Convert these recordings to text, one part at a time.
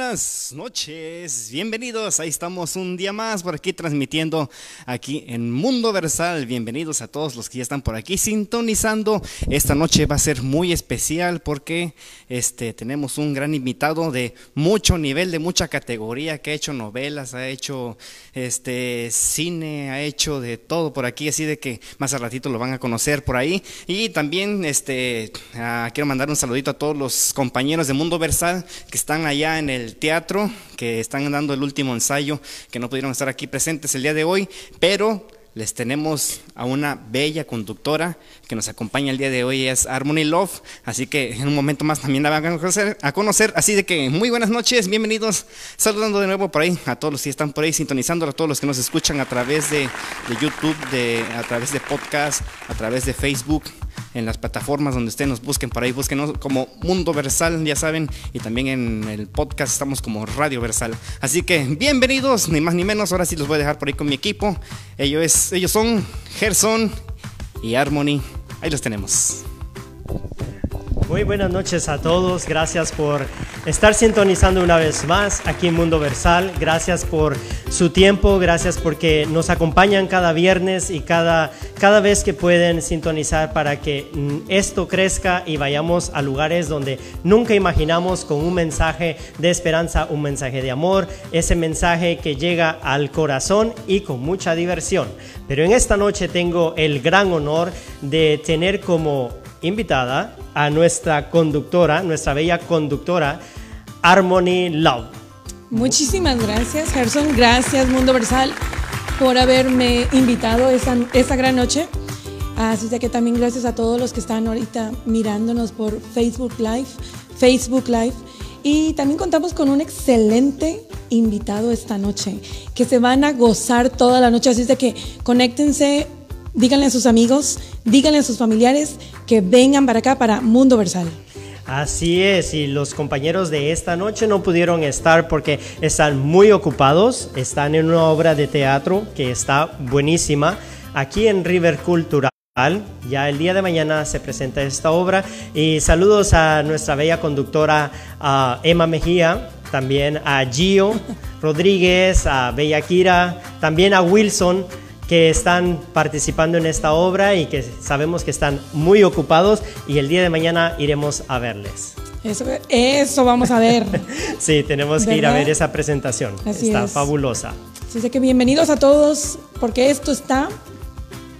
buenas noches, bienvenidos, ahí estamos un día más por aquí transmitiendo aquí en Mundo Versal, bienvenidos a todos los que ya están por aquí sintonizando, esta noche va a ser muy especial porque este, tenemos un gran invitado de mucho nivel, de mucha categoría, que ha hecho novelas, ha hecho este, cine, ha hecho de todo por aquí, así de que más al ratito lo van a conocer por ahí. Y también este, ah, quiero mandar un saludito a todos los compañeros de Mundo Versal que están allá en el teatro, que están dando el último ensayo, que no pudieron estar aquí presentes el día de hoy, pero les tenemos a una bella conductora que nos acompaña el día de hoy, es Harmony Love, así que en un momento más también la van a conocer, a conocer, así de que muy buenas noches, bienvenidos, saludando de nuevo por ahí a todos los que están por ahí sintonizando, a todos los que nos escuchan a través de, de YouTube, de, a través de podcast, a través de Facebook, en las plataformas donde ustedes nos busquen por ahí, búsquenos como Mundo Versal, ya saben, y también en el podcast estamos como Radio Versal. Así que bienvenidos, ni más ni menos, ahora sí los voy a dejar por ahí con mi equipo. Ellos, ellos son Gerson y Harmony, ahí los tenemos. Muy buenas noches a todos, gracias por estar sintonizando una vez más aquí en Mundo Versal, gracias por su tiempo, gracias porque nos acompañan cada viernes y cada, cada vez que pueden sintonizar para que mm, esto crezca y vayamos a lugares donde nunca imaginamos con un mensaje de esperanza, un mensaje de amor, ese mensaje que llega al corazón y con mucha diversión. Pero en esta noche tengo el gran honor de tener como invitada a nuestra conductora, nuestra bella conductora, Harmony Love. Muchísimas gracias, Gerson. Gracias, Mundo Versal, por haberme invitado esta, esta gran noche. Así que también gracias a todos los que están ahorita mirándonos por Facebook Live, Facebook Live. Y también contamos con un excelente invitado esta noche, que se van a gozar toda la noche. Así de que conéctense díganle a sus amigos, díganle a sus familiares que vengan para acá, para Mundo Versal. Así es, y los compañeros de esta noche no pudieron estar porque están muy ocupados, están en una obra de teatro que está buenísima aquí en River Cultural. Ya el día de mañana se presenta esta obra y saludos a nuestra bella conductora Emma Mejía, también a Gio Rodríguez, a Bella Kira, también a Wilson que están participando en esta obra y que sabemos que están muy ocupados y el día de mañana iremos a verles. Eso, eso vamos a ver. sí, tenemos que ir a ver esa presentación. está fabulosa. Así que bienvenidos a todos porque esto está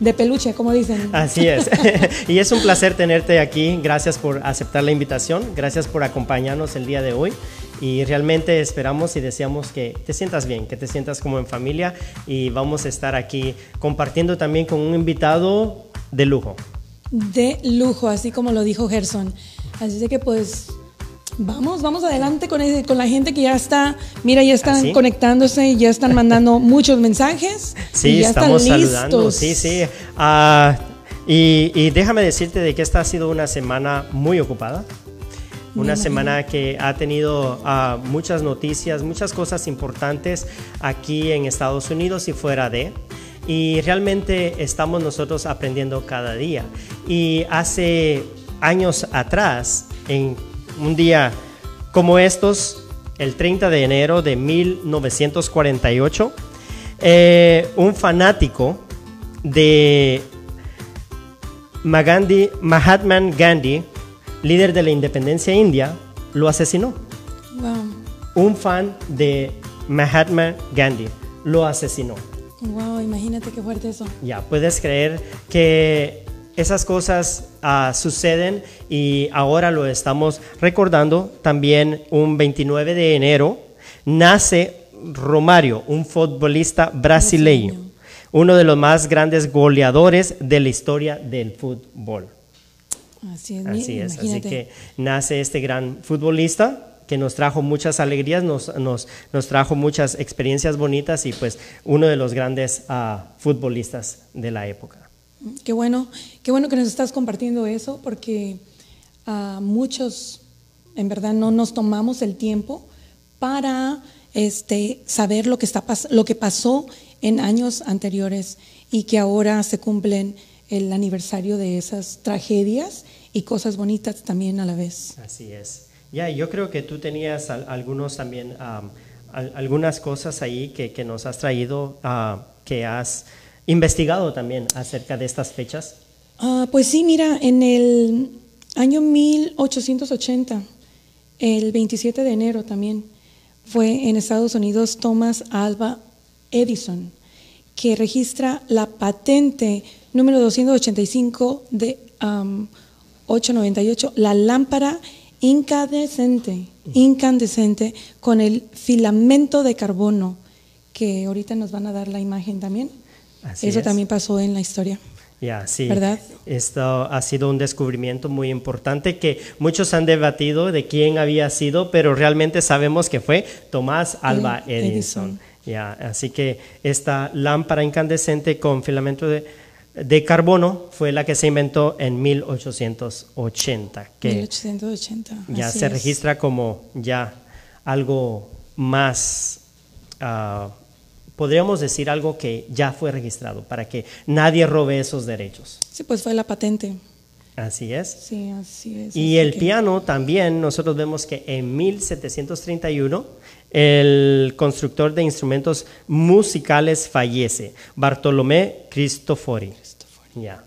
de peluche, como dicen. Así es. y es un placer tenerte aquí. Gracias por aceptar la invitación. Gracias por acompañarnos el día de hoy y realmente esperamos y deseamos que te sientas bien, que te sientas como en familia y vamos a estar aquí compartiendo también con un invitado de lujo. De lujo, así como lo dijo Gerson. Así que pues vamos, vamos adelante con, con la gente que ya está, mira, ya están ¿Ah, conectándose, ya están mandando muchos mensajes. Sí, ya estamos están saludando, sí, sí. Uh, y, y déjame decirte de que esta ha sido una semana muy ocupada. Una semana que ha tenido ah, muchas noticias, muchas cosas importantes aquí en Estados Unidos y fuera de. Y realmente estamos nosotros aprendiendo cada día. Y hace años atrás, en un día como estos, el 30 de enero de 1948, eh, un fanático de Mahatma Gandhi líder de la independencia india, lo asesinó. Un fan de Mahatma Gandhi lo asesinó. Wow, imagínate qué fuerte eso. Ya, puedes creer que esas cosas ah, suceden y ahora lo estamos recordando. También un 29 de enero nace Romario, un futbolista brasileño, uno de los más grandes goleadores de la historia del fútbol. Así es. Así que nace este gran futbolista que nos trajo muchas alegrías, nos, nos, nos, trajo muchas experiencias bonitas y pues uno de los grandes uh, futbolistas de la época. Qué bueno, qué bueno que nos estás compartiendo eso porque a uh, muchos en verdad no nos tomamos el tiempo para este, saber lo que, está, lo que pasó en años anteriores y que ahora se cumplen el aniversario de esas tragedias y cosas bonitas también a la vez. Así es. Ya, yo creo que tú tenías al- algunos también, am, al- algunas cosas ahí que, que nos has traído, ah, que has investigado también acerca de estas fechas. Ah, pues sí, mira, en el año 1880, el 27 de enero también, fue en Estados Unidos Thomas Alva Edison, que registra la patente número 285 de am, 898, la lámpara incandescente, incandescente con el filamento de carbono, que ahorita nos van a dar la imagen también. Así Eso es. también pasó en la historia. Ya, sí. ¿Verdad? Esto ha sido un descubrimiento muy importante que muchos han debatido de quién había sido, pero realmente sabemos que fue Tomás Alba Edison. Edison. Ya, así que esta lámpara incandescente con filamento de, de carbono fue la que se inventó en 1880, que 1880. ya se es. registra como ya algo más, ah, podríamos decir algo que ya fue registrado para que nadie robe esos derechos. Sí, pues fue la patente. Así es. Sí, así es. Y así el que- piano también, nosotros vemos que en 1731 el constructor de instrumentos musicales fallece, Bartolomé Cristofori. Ya.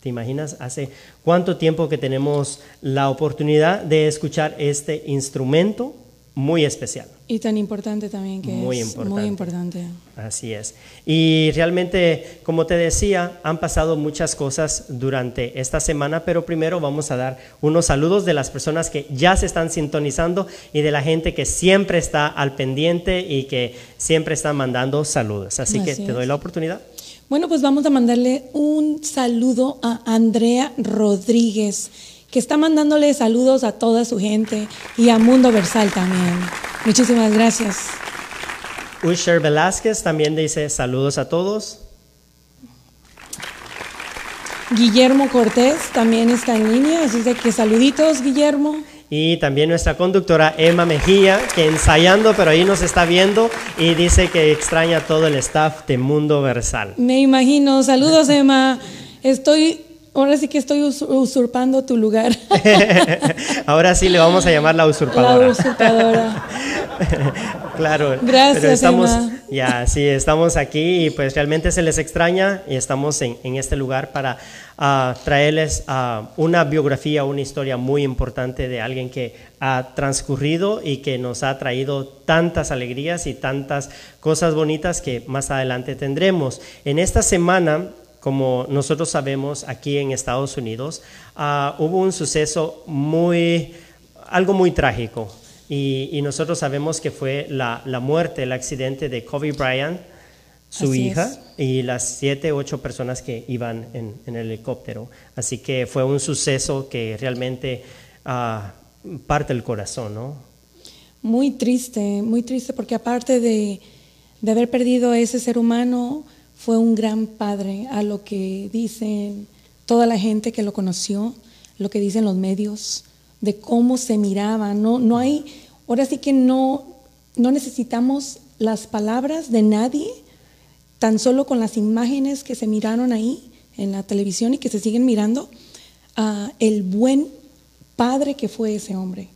¿Te imaginas hace cuánto tiempo que tenemos la oportunidad de escuchar este instrumento muy especial? Y tan importante también que Muy es importante. muy importante. Así es. Y realmente, como te decía, han pasado muchas cosas durante esta semana, pero primero vamos a dar unos saludos de las personas que ya se están sintonizando y de la gente que siempre está al pendiente y que siempre está mandando saludos. Así, que Así te doy es. la oportunidad. Bueno, pues vamos a mandarle un saludo a Andrea Rodríguez, que está mandándole saludos a toda su gente y a Mundo Versal también. Muchísimas gracias. Usher Velázquez también dice saludos a todos. Guillermo Cortés también está en línea, así de que saluditos, Guillermo. Y también nuestra conductora Emma Mejía, que ensayando, pero ahí nos está viendo y dice que extraña a todo el staff de Mundo Versal. Me imagino. Saludos, Emma. Estoy, ahora sí que estoy us- usurpando tu lugar. Ahora sí le vamos a llamar la usurpadora. La usurpadora. claro. Gracias, pero estamos, Emma. Ya, sí, estamos aquí y pues realmente se les extraña y estamos en, en este lugar para ah, traerles ah, una biografía, una historia muy importante de alguien que ha transcurrido y que nos ha traído tantas alegrías y tantas cosas bonitas que más adelante tendremos. En esta semana como nosotros sabemos, aquí en Estados Unidos ah, hubo un suceso muy, algo muy trágico. Y, y nosotros sabemos que fue la, la muerte, el accidente de Kobe Bryant, su Así hija, es. y las siete, ocho personas que iban en, en el helicóptero. Así que fue un suceso que realmente ah, parte el corazón, ¿no? Muy triste, muy triste, porque aparte de, de haber perdido a ese ser humano, fue un gran padre, a lo que dicen toda la gente que lo conoció, lo que dicen los medios, de cómo se miraba. No, no hay, ahora sí que no, no necesitamos las palabras de nadie, tan solo con las imágenes que se miraron ahí en la televisión y que se siguen mirando, el buen padre que fue ese hombre.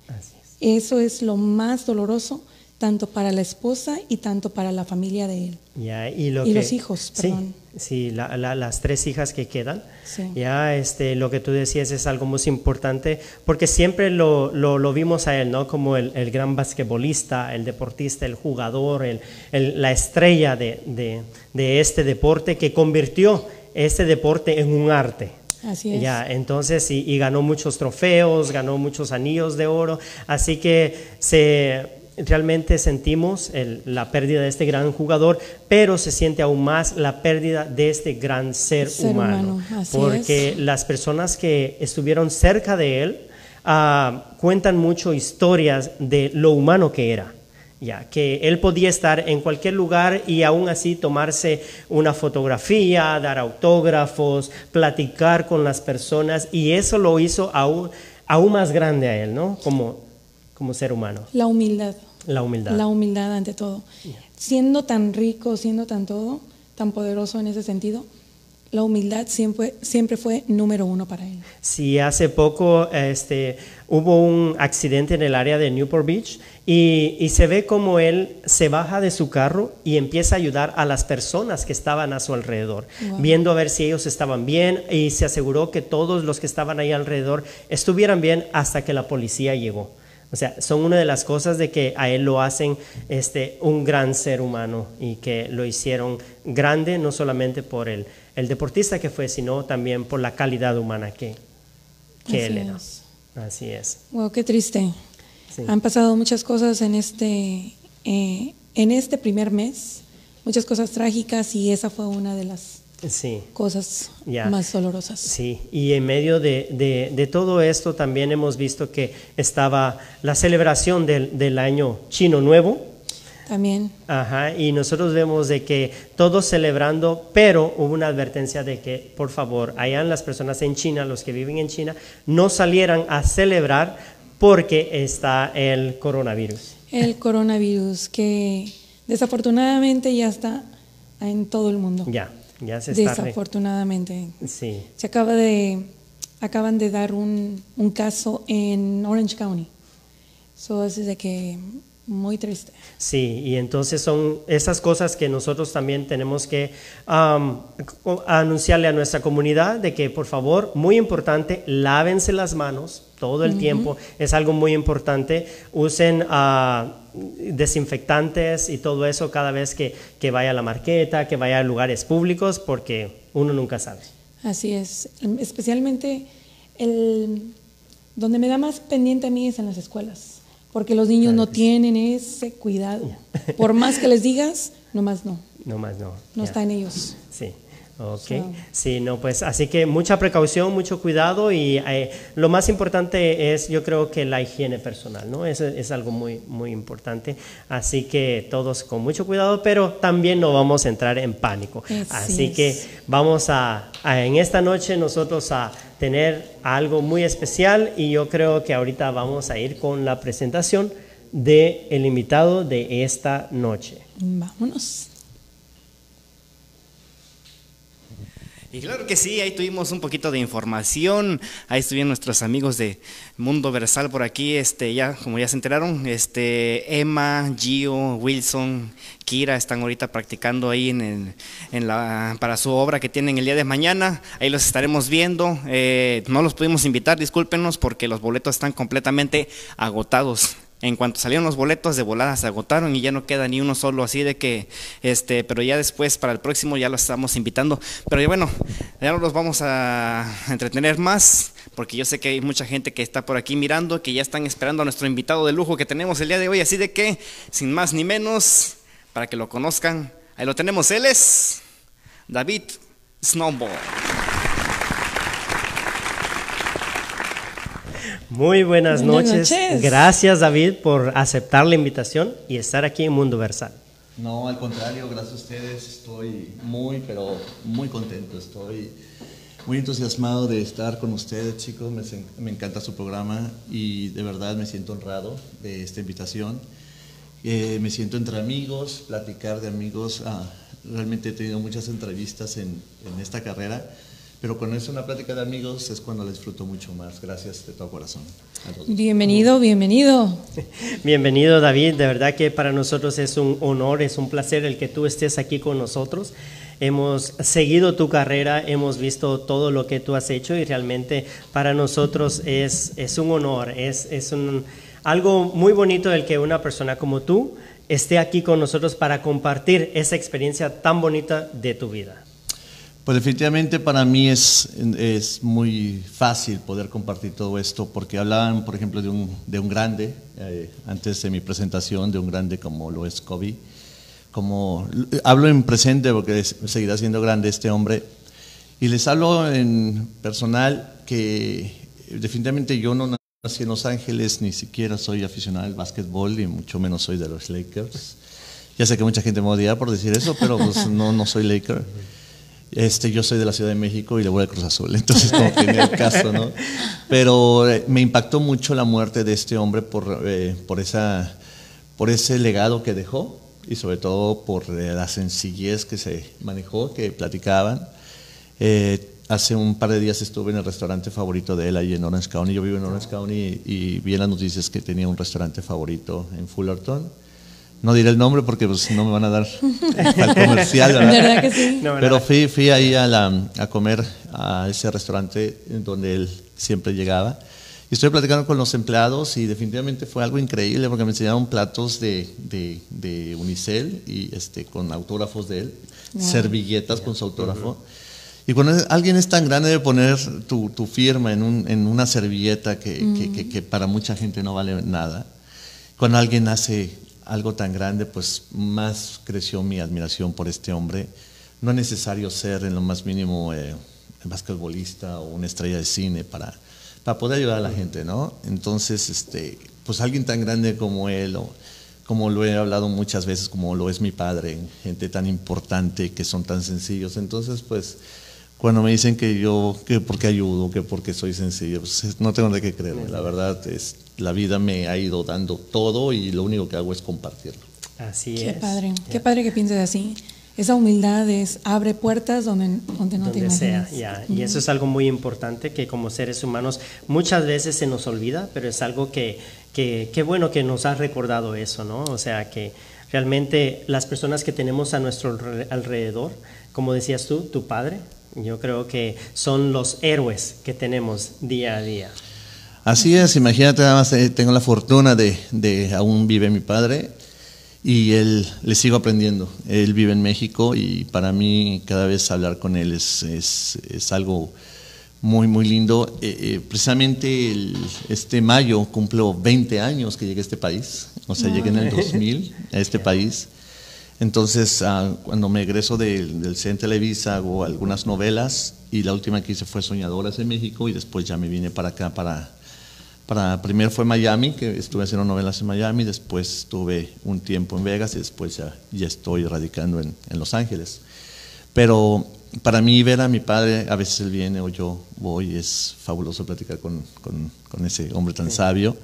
Eso es lo más doloroso, tanto para la esposa y tanto para la familia de él. Ya, y lo Y que- los hijos, sí, perdón. Sí, la- la- las tres hijas que quedan. Sí. Ya, este, lo que tú decías es algo muy importante, porque siempre lo, lo- lo vimos a él, ¿no? Como el, el gran basquetbolista, el deportista, el jugador, el- el- la estrella de, de- de este deporte que convirtió este deporte en un arte. Así es. Ya, entonces, y, y ganó muchos trofeos, ganó muchos anillos de oro, así que se realmente sentimos el- la pérdida de este gran jugador, pero se siente aún más la pérdida de este gran ser, Ser humano, humano, porque las personas que estuvieron cerca de él ah, cuentan mucho historias de lo humano que era. Ya, que él podía estar en cualquier lugar y aún así tomarse una fotografía, dar autógrafos, platicar con las personas y eso lo hizo aún, aún más grande a él, ¿no? Como, como ser humano, La humildad. La humildad. La humildad ante todo. Siendo tan rico, siendo tan todo, tan poderoso en ese sentido, la humildad siempre, siempre fue número uno para él. Sí, hace poco este, hubo un accidente en el área de Newport Beach y, y, se ve como él se baja de su carro y empieza a ayudar a las personas que estaban a su alrededor, Wow. viendo a ver si ellos estaban bien y se aseguró que todos los que estaban ahí alrededor estuvieran bien hasta que la policía llegó. O sea, son una de las cosas de que a él lo hacen este, un gran ser humano y que lo hicieron grande no solamente por el, el deportista que fue, sino también por la calidad humana que, que él era. es. Así es. Wow, qué triste. Sí. Han pasado muchas cosas en este, eh, en este primer mes, muchas cosas trágicas y esa fue una de las Sí. cosas más dolorosas. Sí, y en medio de, de- de todo esto también hemos visto que estaba la celebración del, del año chino nuevo, También, Ajá, y nosotros vemos de que todos celebrando, pero hubo una advertencia de que, por favor, hayan las personas en China, los que viven en China, no salieran a celebrar porque está el coronavirus. el coronavirus que desafortunadamente ya está en todo el mundo. Ya, ya se está. re- Desafortunadamente. Sí, Se acaba de, acaban de dar un, un caso en Orange County. So, así de que muy triste. sí, y entonces son esas cosas que nosotros también tenemos que anunciarle a nuestra comunidad de que, por favor, muy importante, lávense las manos todo el tiempo, es algo muy importante. Usen ah, desinfectantes y todo eso cada vez que, que vaya a la marqueta, que vaya a lugares públicos, porque uno nunca sabe. Así es. Especialmente el, donde me da más pendiente a mí es en las escuelas, porque los niños no tienen ese cuidado. Por más que les digas, nomás no, No más, no. no está en ellos. Sí, ok. So- Sí, no, pues así que mucha precaución, mucho cuidado y eh, lo más importante es, yo creo que la higiene personal, ¿no? Es, es algo muy, muy importante. Así que todos con mucho cuidado, pero también no vamos a entrar en pánico. Así Así es. que vamos a, a en esta noche nosotros a tener algo muy especial y yo creo que ahorita vamos a ir con la presentación de el invitado de esta noche. Vámonos. Y claro que sí, ahí tuvimos un poquito de información, ahí estuvieron nuestros amigos de Mundo Versal por aquí, este, ya, como ya se enteraron, este, Emma, Gio, Wilson, Kira están ahorita practicando ahí en, el- en la, para su obra que tienen el día de mañana, ahí los estaremos viendo, eh, no los pudimos invitar, discúlpenos porque los boletos están completamente agotados. En cuanto salieron los boletos de volada se agotaron y ya no queda ni uno solo así de que este, pero ya después para el próximo ya los estamos invitando. Pero bueno, ya no los vamos a entretener más porque yo sé que hay mucha gente que está por aquí mirando que ya están esperando a nuestro invitado de lujo que tenemos el día de hoy, así de que sin más ni menos para que lo conozcan, ahí lo tenemos, él es David Snowball. Muy buenas, Buenas noches. noches. Gracias David por aceptar la invitación y estar aquí en Mundo Versal. No, al contrario, gracias a ustedes. Estoy muy, pero muy contento. Estoy muy entusiasmado de estar con ustedes, chicos. Me, me encanta su programa y de verdad me siento honrado de esta invitación. Eh, me siento entre amigos, platicar de amigos. Ah, realmente he tenido muchas entrevistas en, en esta carrera, pero cuando es una plática de amigos es cuando la disfruto mucho más. Gracias de todo corazón. a todos. Bienvenido, bienvenido. Bienvenido David, de verdad que para nosotros es un honor, es un placer el que tú estés aquí con nosotros. Hemos seguido tu carrera, hemos visto todo lo que tú has hecho y realmente para nosotros es, es un honor, es, es un, algo muy bonito el que una persona como tú esté aquí con nosotros para compartir esa experiencia tan bonita de tu vida. Pues definitivamente para mí es, es muy fácil poder compartir todo esto porque hablaban, por ejemplo, de un, de un grande, eh, antes de mi presentación, de un grande como lo es Kobe. Como, hablo en presente porque seguirá siendo grande este hombre. Y les hablo en personal que definitivamente yo no nací en Los Ángeles, ni siquiera soy aficionado al básquetbol, y mucho menos soy de los Lakers. Ya sé que mucha gente me odia por decir eso, pero pues no, no soy Laker. Este, yo soy de la Ciudad de México y le voy a Cruz Azul, entonces como que el caso, ¿no? Pero eh, me impactó mucho la muerte de este hombre por, eh, por, esa, por ese legado que dejó y sobre todo por eh, la sencillez que se manejó, que platicaban. Hace un par de días estuve en el restaurante favorito de él ahí en Orange County. Yo vivo en Orange County y, vi en las noticias que tenía un restaurante favorito en Fullerton. No diré el nombre porque pues, no me van a dar al comercial, ¿verdad? que sí? Pero fui, fui ahí a, la, a comer a ese restaurante donde él siempre llegaba. Y estoy platicando con los empleados y definitivamente fue algo increíble porque me enseñaron platos de, de, de Unicel y este, con autógrafos de él, servilletas con su autógrafo. Y cuando alguien es tan grande de poner tu, tu firma en, un, en, una servilleta que, que, que, para mucha gente no vale nada, cuando alguien hace algo tan grande, pues más creció mi admiración por este hombre. No es necesario ser en lo más mínimo eh, basquetbolista o una estrella de cine para para poder ayudar a la gente, ¿no? Entonces, este, pues alguien tan grande como él, o como lo he hablado muchas veces, como lo es mi padre, gente tan importante que son tan sencillos. Entonces, pues, cuando me dicen que yo, que porque ayudo, que porque soy sencillo, pues no tengo de qué creer. La verdad es, la vida me ha ido dando todo y lo único que hago es compartirlo. Así qué es. Padre, qué padre que pienses así esa humildad es abre puertas donde, donde no te Sea, Y eso es algo muy importante que como seres humanos muchas veces se nos olvida, pero es algo que, que, bueno que nos has recordado eso, ¿no? O sea, que realmente las personas que tenemos a nuestro alrededor, como decías tú, tu padre, yo creo que son los héroes que tenemos día a día. Así es, imagínate, nada más eh, tengo la fortuna de, de aún vive mi padre y él le sigo aprendiendo. Él vive en México y para mí cada vez hablar con él es, es, es algo muy, muy lindo. Eh, eh, precisamente este mayo cumplo 20 años que llegué a este país, o sea, llegué en el 2000 a este país. Entonces, ah, cuando me egreso del, del CEN Televisa hago algunas novelas y la última que hice fue Soñadoras en México y después ya me vine para acá para para, primero fue Miami, que estuve haciendo novelas en Miami, después estuve un tiempo en Vegas y después ya, ya estoy radicando en, en, Los Ángeles. Pero para mí ver a mi padre, a veces él viene o yo voy, es fabuloso platicar con, con, con ese hombre tan sabio.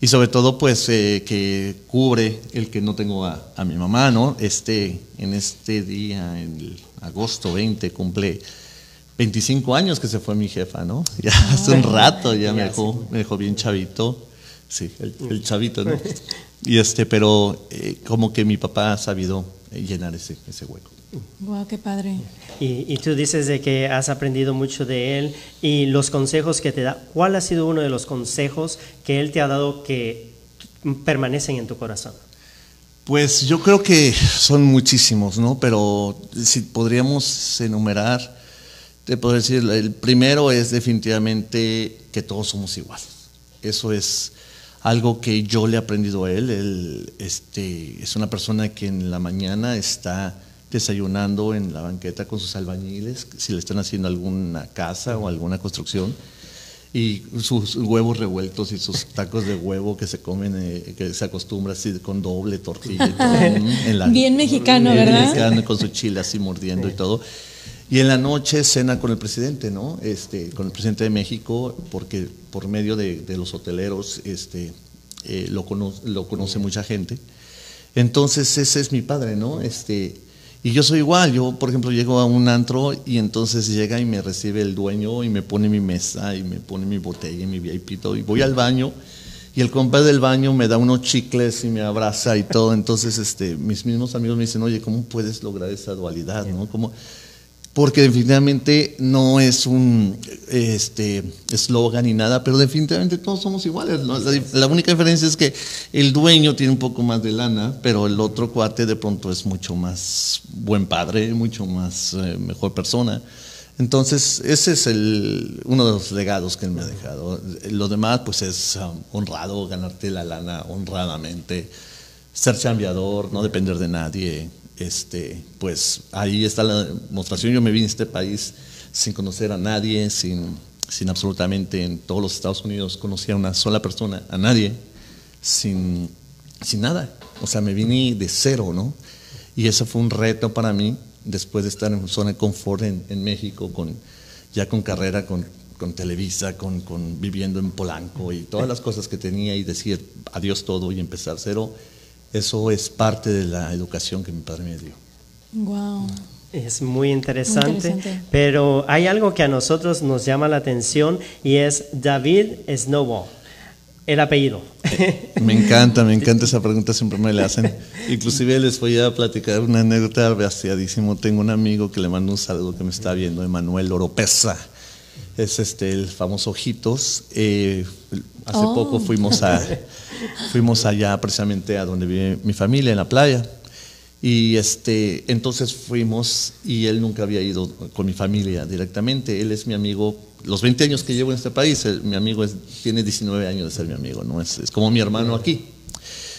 Y sobre todo, pues, eh, que cubre el que no tengo a, a, mi mamá, ¿no? Este, en este día, en el agosto 20, cumple 25 años que se fue mi jefa, ¿no? Ya hace un rato ya me dejó, me dejó bien chavito. Sí, el, chavito, ¿no? Y este, pero eh, como que mi papá ha sabido llenar ese, ese hueco. Wow, qué padre. Y, y, tú dices de que has aprendido mucho de él y los consejos que te da. ¿Cuál ha sido uno de los consejos que él te ha dado que permanecen en tu corazón? Pues yo creo que son muchísimos, ¿no? Pero si podríamos enumerar te puedo decir, el primero es definitivamente que todos somos iguales. Eso es algo que yo le he aprendido a él. Él este, es una persona que en la mañana está desayunando en la banqueta con sus albañiles, si le están haciendo alguna casa o alguna construcción, y sus huevos revueltos y sus tacos de huevo que se comen, eh, que se acostumbra así con doble tortilla. Y todo, en la, bien mexicano, ¿verdad? Mexicano, con su chile así mordiendo y todo. Y en la noche cena con el presidente, ¿no? Este, con el presidente de México, porque por medio de, los hoteleros este, eh, lo, lo conoce mucha gente. Entonces ese es mi padre, ¿no? Este, y yo soy igual, yo por ejemplo llego a un antro y entonces llega y me recibe el dueño y me pone mi mesa y me pone mi botella y mi VIP y voy al baño y el compadre del baño me da unos chicles y me abraza y todo. Entonces este, mis mismos amigos me dicen, oye, ¿cómo puedes lograr esa dualidad? ¿no? ¿Cómo? Porque definitivamente no es un este eslogan ni nada, pero definitivamente todos somos iguales. La, única diferencia es que el dueño tiene un poco más de lana, pero el otro cuate de pronto es mucho más buen padre, mucho más eh, mejor persona. Entonces, ese es el, uno de los legados que él me ha dejado. Lo demás, pues es um, honrado, ganarte la lana honradamente, ser chambeador, no depender de nadie, este, pues ahí está la demostración. Yo me vine a este país sin conocer a nadie, sin, sin absolutamente en todos los Estados Unidos conocía a una sola persona, a nadie, sin, sin nada. O sea, me vine de cero, ¿no? Y eso fue un reto para mí, después de estar en zona de confort en, en México, con, ya con carrera, con, con Televisa, con, con, viviendo en Polanco y todas las cosas que tenía y decir adiós todo y empezar cero eso es parte de la educación que mi padre me dio. Wow. Es muy interesante, interesante. pero hay algo que a nosotros nos llama la atención y es David Snowball, el apellido. Me encanta, me encanta esa pregunta, siempre me la hacen. Inclusive les voy a platicar una anécdota vaciadísimo. Tengo un amigo que le mando un saludo que me está viendo, Emanuel Oropesa. Es este el famoso Ojitos. Eh, hace Oh. poco fuimos a fuimos allá precisamente a donde vive mi familia, en la playa. Y este, entonces fuimos y él nunca había ido con mi familia directamente. Él es mi amigo, los 20 años que llevo en este país, mi amigo tiene 19 años de ser mi amigo, ¿no? Es, es como mi hermano aquí.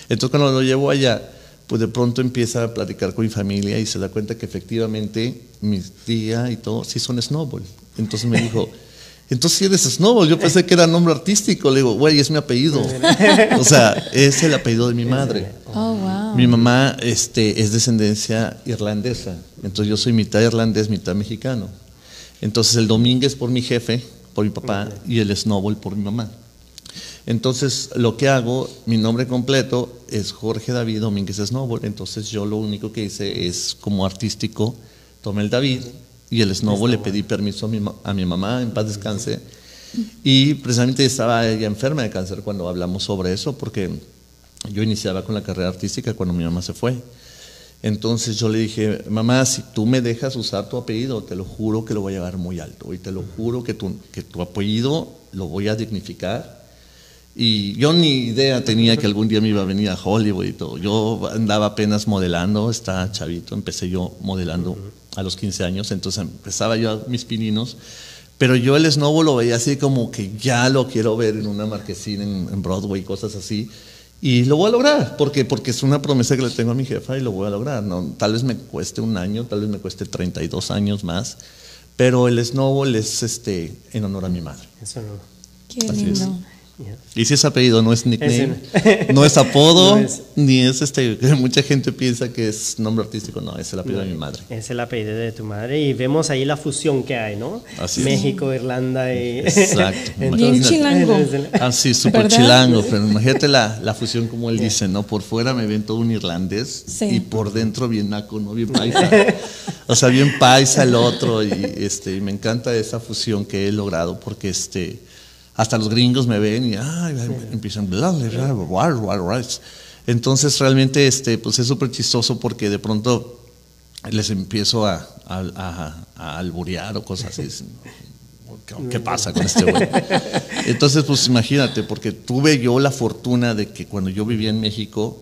Entonces cuando lo llevo allá, pues de pronto empieza a platicar con mi familia y se da cuenta que efectivamente mi tía y todo sí son Snowball. Entonces me dijo, entonces sí eres Snowball, yo pensé que era nombre artístico. Le digo, güey, es mi apellido. O sea, es el apellido de mi madre. Oh, wow. Mi mamá este, es descendencia irlandesa, entonces yo soy mitad irlandés, mitad mexicano. Entonces el Domínguez por mi jefe, por mi papá, y el Snowball por mi mamá. Entonces lo que hago, mi nombre completo es Jorge David Domínguez Snowball, entonces yo lo único que hice es como artístico, tomé el David y el Snowball le pedí permiso a mi, a mi mamá, en paz descanse, y precisamente estaba ella enferma de cáncer cuando hablamos sobre eso, porque yo iniciaba con la carrera artística cuando mi mamá se fue. Entonces yo le dije, mamá, si tú me dejas usar tu apellido, te lo juro que lo voy a llevar muy alto y te lo juro que tu, que tu apellido lo voy a dignificar. Y yo ni idea tenía que algún día me iba a venir a Hollywood y todo. Yo andaba apenas modelando, estaba chavito, empecé yo modelando a los 15 años, entonces empezaba yo mis pininos. Pero yo el Snowball lo veía así como que ya lo quiero ver en una marquesina en, en Broadway, cosas así. Y lo voy a lograr, porque, porque es una promesa que le tengo a mi jefa y lo voy a lograr. ¿no? Tal vez me cueste un año, tal vez me cueste 32 años más, pero el Snowball es este, en honor a mi madre. Eso no. Qué Así es. lindo. Yeah. Y si es apellido, no es nickname, no es apodo, No es- ni es este. Mucha gente piensa que es nombre artístico, no, es el apellido de mi madre. Es el apellido de tu madre y vemos ahí la fusión que hay, ¿no? Así es. México, Irlanda y... Exacto. Bien chilango. Ah, sí, súper ¿Verdad? chilango, pero imagínate la, la fusión como él dice, ¿no? Por fuera me ven todo un irlandés Sí. y por dentro bien naco, ¿no? Bien paisa. O sea, bien paisa el otro y este, y me encanta esa fusión que he logrado porque este, hasta los gringos me ven y ay, empiezan bla. Entonces realmente este, pues es súper chistoso porque de pronto les empiezo a, a, a- a alburear o cosas así. ¿Qué, qué pasa con este güey? Entonces, pues imagínate, porque tuve yo la fortuna de que cuando yo vivía en México,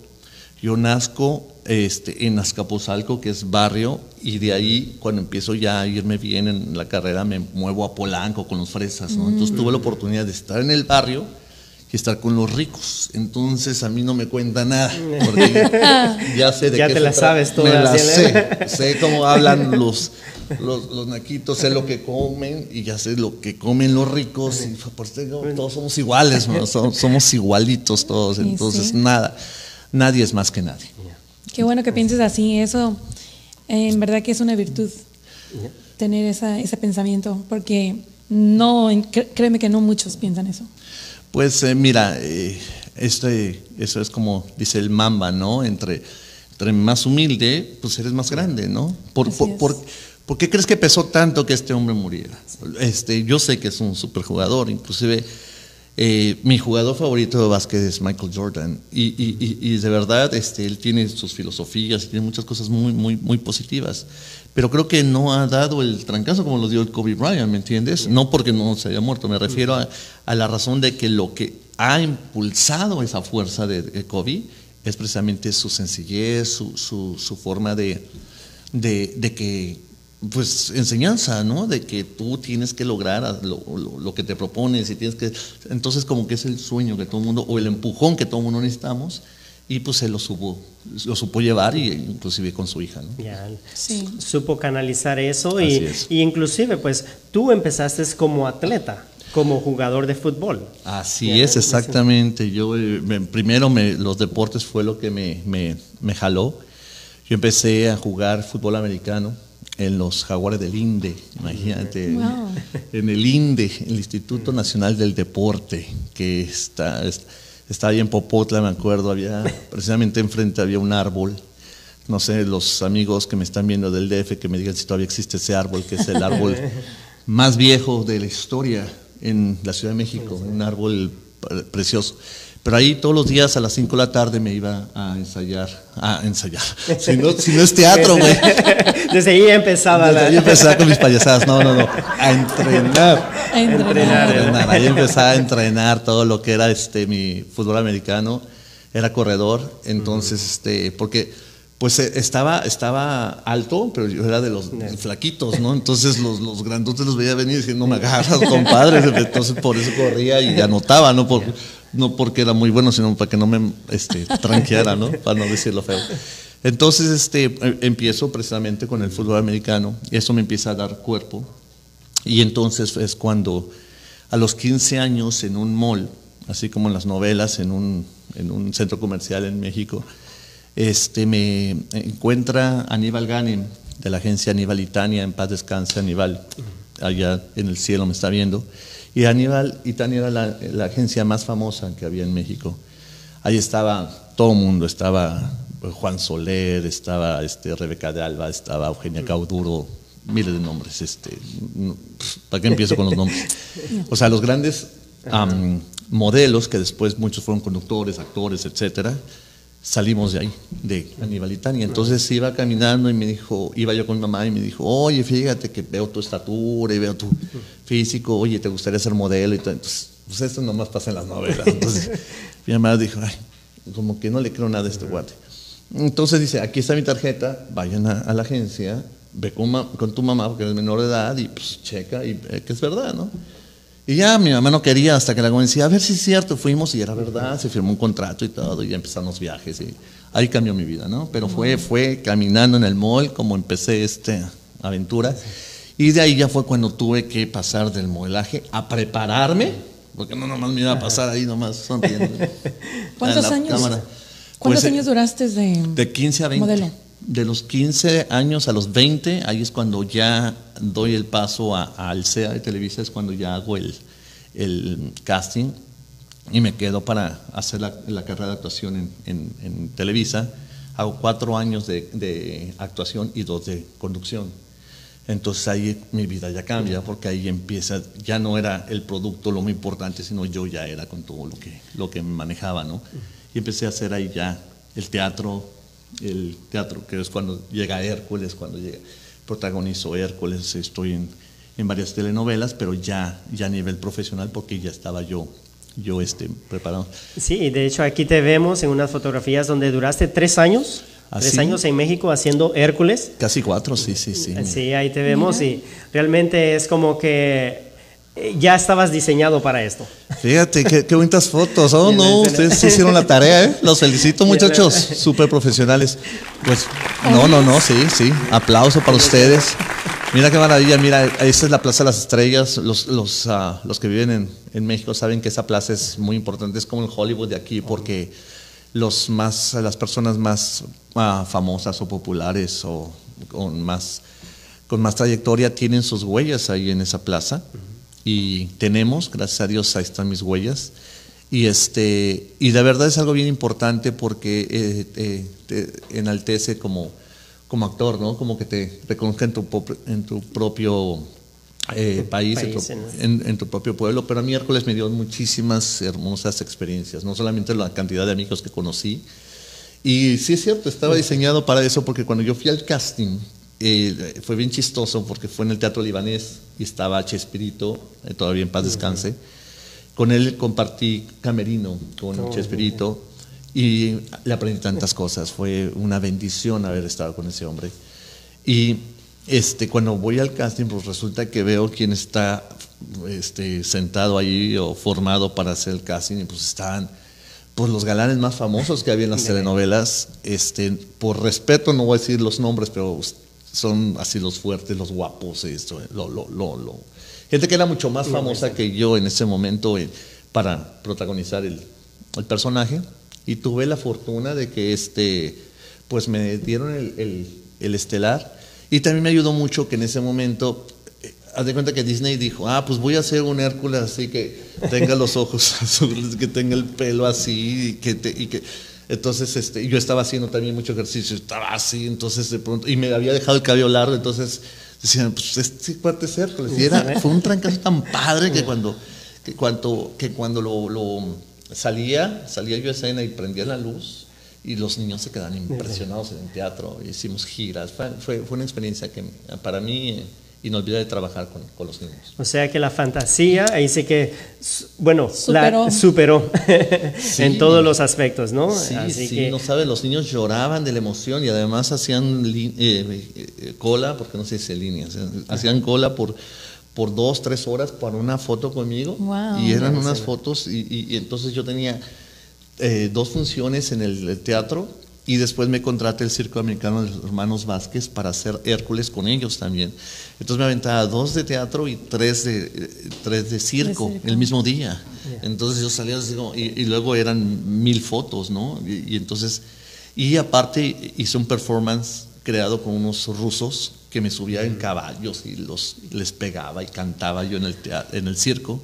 yo nazco este, en Azcapotzalco, que es barrio, y de ahí, cuando empiezo ya a irme bien en la carrera, me muevo a Polanco con los fresas, ¿no? Entonces tuve la oportunidad de estar en el barrio y estar con los ricos. Entonces a mí no me cuenta nada, porque ya sé de Ya qué te la sabes Me la ¿sí? sé, sé cómo hablan los, los, los naquitos, sé lo que comen y ya sé lo que comen los ricos. Y por eso todos somos iguales, ¿no? somos, somos igualitos todos. Entonces, sí. nada, nadie es más que nadie. Qué bueno que pienses así. Eso, en verdad que es una virtud, tener esa, ese pensamiento, porque no, cr- créeme que no muchos piensan eso. Pues eh, mira, eh, este, eso es como dice el Mamba, ¿no? Entre, entre más humilde, pues eres más grande, ¿no? Por, por- ¿por qué crees que pesó tanto que este hombre muriera? Este, yo sé que es un superjugador, inclusive eh, mi jugador favorito de básquet es Michael Jordan y, y- y- y de verdad este, él tiene sus filosofías, tiene muchas cosas muy, muy, positivas, pero creo que no ha dado el trancazo como lo dio el Kobe Bryant, ¿me entiendes? No porque no se haya muerto, me refiero a, la razón de que lo que ha impulsado esa fuerza de, Kobe es precisamente su sencillez, su, su- forma de, de que, pues, enseñanza, ¿no? De que tú tienes que lograr lo, lo- lo que te propones y tienes que... Entonces, como que es el sueño que todo el mundo, o el empujón que todo el mundo necesitamos, y pues se lo supo, lo supo llevar, y inclusive con su hija, ¿no? Ya, Sí. supo canalizar eso Así y, es. y inclusive pues tú empezaste como atleta, como jugador de fútbol. Así Ya, es, exactamente. Yo eh, me- primero me- los deportes fue lo que me, me- me jaló. Yo empecé a jugar fútbol americano en los Jaguares del INDE, imagínate, Wow. en el INDE, el Instituto Nacional del Deporte, que está, es- está ahí en Popotla, me acuerdo, había precisamente enfrente había un árbol no sé, los amigos que me están viendo del DF, que me digan si todavía existe ese árbol, que es el árbol más viejo de la historia en la Ciudad de México, un árbol precioso. Pero ahí todos los días a las 5 de la tarde me iba a ensayar, a ensayar. Si no, si no es teatro, güey. Desde ahí empezaba Desde ahí empezaba con mis payasadas. No, no, no. A entrenar. A entrenar. A entrenar. Ahí empezaba a entrenar todo lo que era este mi fútbol americano. Era corredor. Entonces, este, porque pues eh, estaba, estaba alto, pero yo era de los flaquitos, ¿no? Entonces los, los grandotes los veía venir y decían, no me agarras, compadre. Entonces por eso corría y anotaba, ¿no? Por, no porque era muy bueno, sino para que no me este, tranqueara, ¿no? Para no decirlo feo. Entonces este, eh, empiezo precisamente con el fútbol americano y eso me empieza a dar cuerpo. Y entonces es cuando a los 15 años en un mall, así como en las novelas, en un, en un centro comercial en México, este, me encuentra Aníbal Ganem de la agencia Aníbal Itania, en paz descanse Aníbal, allá en el cielo me está viendo. Y Aníbal Itania era la, agencia más famosa que había en México. Ahí estaba todo el mundo, estaba Juan Soler, estaba este, Rebeca de Alba, estaba Eugenia Cauduro, miles de nombres. Este, ¿Para qué empiezo con los nombres? O sea, los grandes modelos, que después muchos fueron conductores, actores, etcétera, salimos de ahí, de Aníbal Itania. Entonces iba caminando y me dijo, iba yo con mi mamá y me dijo, oye, fíjate que veo tu estatura y veo tu físico, oye, ¿te gustaría ser modelo? Y todo. Entonces, pues esto nomás pasa en las novelas. Entonces mi mamá dijo, ay, como que no le creo nada a este guate. Entonces dice, aquí está mi tarjeta, vayan a, la agencia, ve con, tu mamá porque es menor de edad y pues checa y ve que es verdad, ¿no? Y ya mi mamá no quería hasta que la convencí, a ver si es cierto, fuimos y era verdad, se firmó un contrato y todo, y ya empezamos viajes y ahí cambió mi vida, ¿no? Pero fue, fue caminando en el mall como empecé esta aventura y de ahí ya fue cuando tuve que pasar del modelaje a prepararme, porque no nomás me iba a pasar ahí nomás sonriendo. ¿Cuántos años? ¿Cuántos pues, años duraste de, de 15 a 20? Modelo de los 15 años a los 20, ahí es cuando ya doy el paso a, al CEA de Televisa, es cuando ya hago el, el casting y me quedo para hacer la, carrera de actuación en, en, Televisa. Hago cuatro años de, de, actuación y dos de conducción. Entonces ahí mi vida ya cambia porque ahí empieza, ya no era el producto lo muy importante, sino yo ya era con todo lo que, lo que manejaba, ¿no? Y empecé a hacer ahí ya el teatro, el teatro, que es cuando llega Hércules, cuando llega, protagonizo Hércules, estoy en, en, varias telenovelas, pero ya, ya a nivel profesional porque ya estaba yo, yo este, preparado. Sí, de hecho aquí te vemos en unas fotografías donde duraste tres años. Tres años en México haciendo Hércules. Casi cuatro, sí, sí, sí. Sí, ahí te vemos y realmente es como que ya estabas diseñado para esto. Fíjate, qué, qué bonitas fotos. Oh, no, ustedes hicieron la tarea, ¿eh? Los felicito, muchachos, súper profesionales. Pues, no, no, no, sí, sí. Aplauso para ustedes. Mira qué maravilla, mira, esa es la Plaza de las Estrellas. Los, los, ah, los que viven en, en, México saben que esa plaza es muy importante, es como el Hollywood de aquí, porque los más, las personas más ah, famosas o populares o con más, con más trayectoria tienen sus huellas ahí en esa plaza y tenemos, gracias a Dios, ahí están mis huellas. Y, este, y de verdad es algo bien importante porque eh, eh, te enaltece como, como actor, ¿no? Como que te reconozca en tu, en tu propio eh, país, en, tu, propio pueblo. Pero a miércoles me dio muchísimas hermosas experiencias, no solamente la cantidad de amigos que conocí. Y sí es cierto, estaba diseñado para eso porque cuando yo fui al casting, fue bien chistoso porque fue en el Teatro Libanés y estaba Chespirito, eh, todavía en paz descanse. Con él compartí camerino con oh, Chespirito y le aprendí tantas cosas. Fue una bendición haber estado con ese hombre. Y este, cuando voy al casting, pues resulta que veo quién está este, sentado ahí o formado para hacer el casting y pues estaban pues los galanes más famosos que había en las telenovelas. Este, por respeto no voy a decir los nombres, pero son así los fuertes, los guapos, esto, lo, lo, lo, Gente que era mucho más famosa que yo en ese momento eh, para protagonizar el, el, personaje. Y tuve la fortuna de que este, pues me dieron el, el, el estelar. Y también me ayudó mucho que en ese momento eh, haz de cuenta que Disney dijo, ah, pues voy a hacer un Hércules así que tenga los ojos azules, que tenga el pelo así y que, y que Entonces, este, yo estaba haciendo también mucho ejercicio, estaba así, entonces de pronto, y me había dejado el cabello largo, entonces decían, pues este cuate es Hércules. Y era, fue un trancazo tan padre que cuando, que cuando, que cuando lo, lo salía, salía yo a escena y prendía la luz, y los niños se quedan impresionados en el teatro, hicimos giras, fue, fue, fue una experiencia que para mí inolvidable trabajar con, con, los niños. O sea que la fantasía, ahí sí que, bueno, Superó. la superó Sí. en todos los aspectos, ¿no? Sí, Así sí, que, no sabe, los niños lloraban de la emoción y además hacían li- eh, eh, cola, porque no se dice líneas, eh, hacían cola por, por dos, tres horas para una foto conmigo Wow. y eran unas fotos y, y- y entonces yo tenía eh, dos funciones en el, el teatro y después me contraté el Circo Americano de los Hermanos Vázquez para hacer Hércules con ellos también. Entonces me aventaba dos de teatro y tres de, eh, tres de circo, circo. el mismo día. Entonces yo salía así como- y, y luego eran mil fotos, ¿no? Y, y entonces, y aparte hice un performance creado con unos rusos que me subía en caballos y los, les pegaba y cantaba yo en el, en el circo.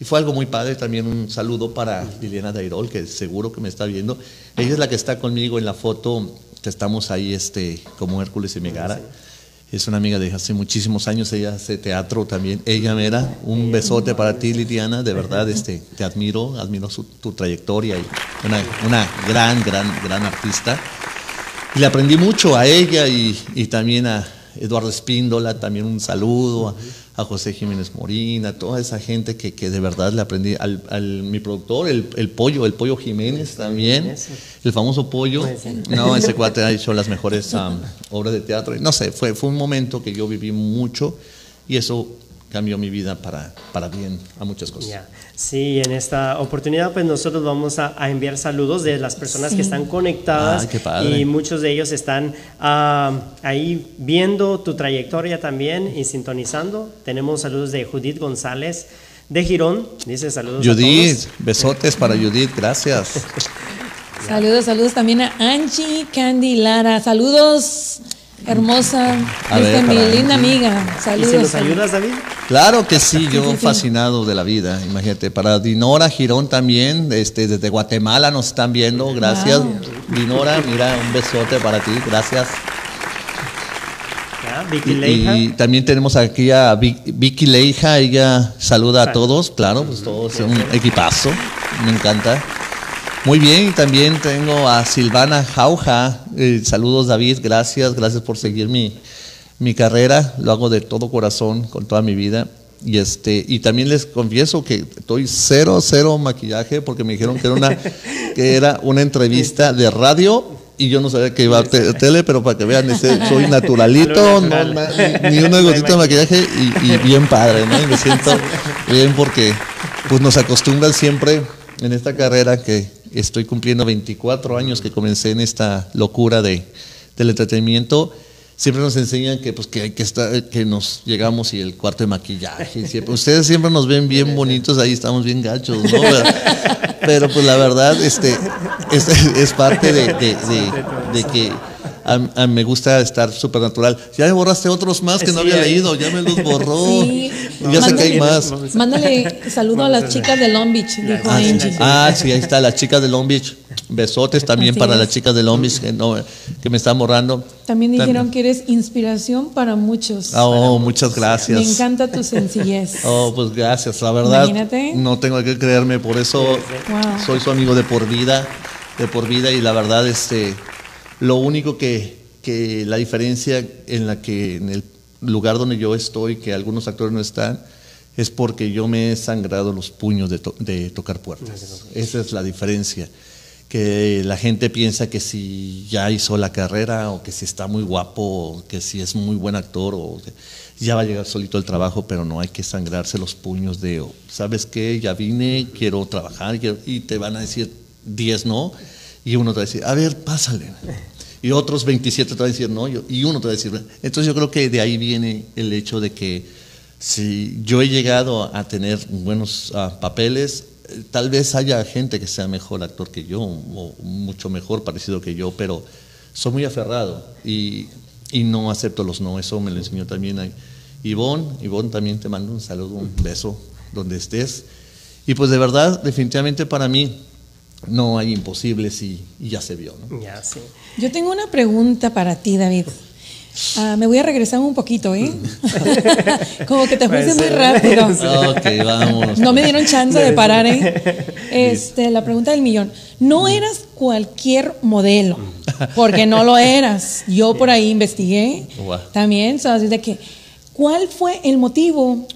Y fue algo muy padre, también un saludo para Liliana Dairol, que seguro que me está viendo. Ella es la que está conmigo en la foto, que estamos ahí este, como Hércules y Megara. Es una amiga de hace muchísimos años, ella hace teatro también. Ella mera, un besote para ti, Liliana, de verdad, este, te admiro, admiro su- tu trayectoria y una, una gran, gran, gran artista. Y le aprendí mucho a ella y, y también a Eduardo Espíndola, también un saludo, a, a José Jiménez Morín, a toda esa gente que, que de verdad le aprendí, al, al- mi productor, el, el pollo, el pollo Jiménez también, el famoso pollo, no, ese cuate ha hecho las mejores obras de teatro, no sé, fue, fue un momento que yo viví mucho y eso cambió mi vida para, para bien a muchas cosas. Sí, en esta oportunidad pues nosotros vamos a, a enviar saludos de las personas que están conectadas Ay, qué padre. y muchos de ellos están ah, ahí viendo tu trayectoria también y sintonizando. Tenemos saludos de Judith González de Girón, dice saludos a Judith, todos. besotes para Judith, gracias. Saludos, saludos también a Angie Candy Lara. Saludos, hermosa. A ver, mi linda amiga. ¿Y Saludos. si nos ayudas, David? Claro que sí, yo sí, sí. fascinado de la vida, imagínate. Para Dinora Girón también, este, desde Guatemala nos están viendo, gracias. Wow. Dinora, mira, un besote para ti, gracias. Vicky Y, Leija. y también tenemos aquí a Vi- Vicky Leija, ella saluda a todos, claro, pues todos son un equipazo, me encanta. Muy bien, y también tengo a Silvana Jauja, eh, saludos David, gracias, gracias por seguir mi, mi carrera, lo hago de todo corazón, con toda mi vida. Y este, y también les confieso que estoy cero, cero maquillaje, porque me dijeron que era una, que era una entrevista de radio y yo no sabía que iba a te- tele, pero para que vean, ese- soy naturalito, no, na- ni una gotita de maquillaje y, y bien padre, ¿no? Y me siento bien porque pues nos acostumbran siempre en esta carrera que estoy cumpliendo 24 años que comencé en esta locura de, del entretenimiento. Siempre nos enseñan que pues que hay que que nos llegamos y el cuarto de maquillaje. ustedes siempre nos ven bien bonitos, ahí estamos bien gachos, ¿no? Pero, pues la verdad, este, es, parte de- de que a, a- me gusta estar súper natural. Ya me borraste otros más que no había ahí. leído, ya me los borró. Sí. Ya sé que hay más. Mándale saludo a las chicas de Long Beach, dijo Ah, sí. Angie. Ah, sí, ahí está, la chica de Long Beach. Besotes también Así para es. las chicas de Long Beach que, no, que me están borrando. También dijeron También. que eres inspiración para muchos. Oh, muchas gracias. Me encanta tu sencillez. Oh, pues gracias, la verdad. Imagínate. No tengo que creerme, por eso Wow. soy su amigo de por vida, de por vida y la verdad, este, lo único que, que la diferencia en la que en el lugar donde yo estoy, que algunos actores no están, es porque yo me he sangrado los puños de, to- de tocar puertas. Esa es la diferencia. Que la gente piensa que si ya hizo la carrera o que si está muy guapo o que si es muy buen actor o que ya va a llegar solito el trabajo, pero no hay que sangrarse los puños de, oh, ¿sabes qué? Ya vine, quiero trabajar quiero- y te van a decir 10 no y uno te va a decir, a ver, pásale. Y otros 27 te van a decir no yo- y uno te va a decir. Entonces yo creo que de ahí viene el hecho de que si yo he llegado a tener buenos ah, papeles, tal vez haya gente que sea mejor actor que yo o mucho mejor parecido que yo, pero soy muy aferrado y, y no acepto los no. Eso me lo enseñó también a Ivonne. Ivonne también te mando un saludo, un beso donde estés. Y pues de verdad, definitivamente para mí, no hay imposibles y, y ya se vio. ¿no? Ya, sí. Yo tengo una pregunta para ti, David. Ah, me voy a regresar un poquito, ¿eh? Como que te fuiste muy rápido. Ok, vamos. No me dieron chance de parar, ¿eh? Este, la pregunta del millón. No eras cualquier modelo, porque no lo eras. Yo por ahí investigué también, so, así de que, ¿cuál fue el motivo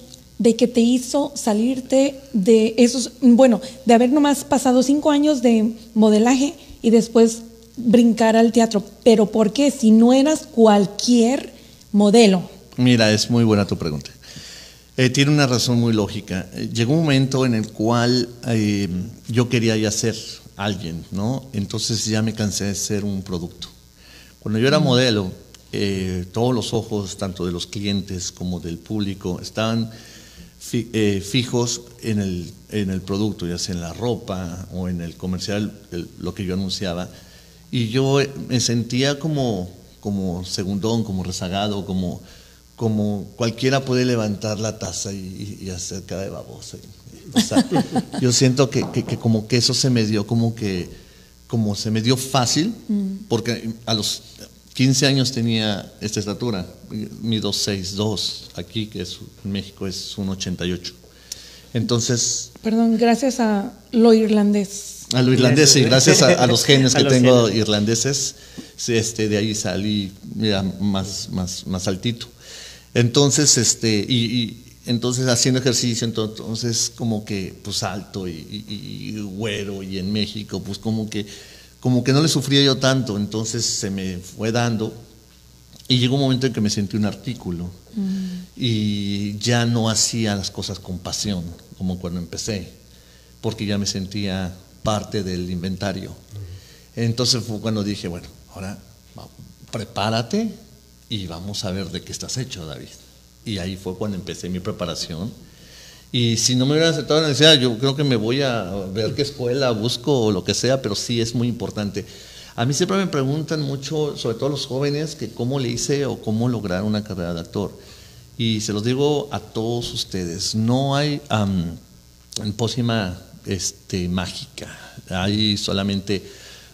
de que te hizo salirte de esos, bueno, de haber nomás pasado cinco años de modelaje y después brincar al teatro? Pero ¿por qué? Si no eras cualquier modelo. Mira, es muy buena tu pregunta. Eh, tiene una razón muy lógica. Eh, llegó un momento en el cual eh, yo quería ya ser alguien, ¿no? Entonces ya me cansé de ser un producto. Cuando yo era modelo, eh, todos los ojos, tanto de los clientes como del público, estaban fi- eh, fijos en el, en el producto, ya sea en la ropa o en el comercial, el- lo que yo anunciaba. Y yo eh, me sentía como, como segundón, como rezagado, como, como cualquiera puede levantar la taza y, y- y hacer cara de babosa. O sea, yo siento que, que- que como que eso se me dio como que como se me dio fácil, porque a los 15 años tenía esta estatura, mido 6'2", aquí que es, en México es 1'88". Entonces, Perdón, gracias a lo irlandés. a lo irlandés, sí, gracias a, a los genes A que los tengo genes. irlandeses, sí, este, de ahí salí mira, más, más, más altito. Entonces, este, y, y entonces haciendo ejercicio, ento- entonces como que pues alto y, y- y güero y en México, pues como que, como que no le sufría yo tanto, entonces se me fue dando y llegó un momento en que me sentí un artículo y ya no hacía las cosas con pasión como cuando empecé, porque ya me sentía parte del inventario. Entonces fue cuando dije, bueno, ahora prepárate y vamos a ver de qué estás hecho, David. Y ahí fue cuando empecé mi preparación. Y si no me hubieran aceptado en la universidad, yo creo que me voy a ver qué escuela busco o lo que sea, pero sí es muy importante. A mí siempre me preguntan mucho, sobre todo los jóvenes, que cómo le hice o cómo lograr una carrera de actor. Y se los digo a todos ustedes, no hay am, pócima este, mágica, hay solamente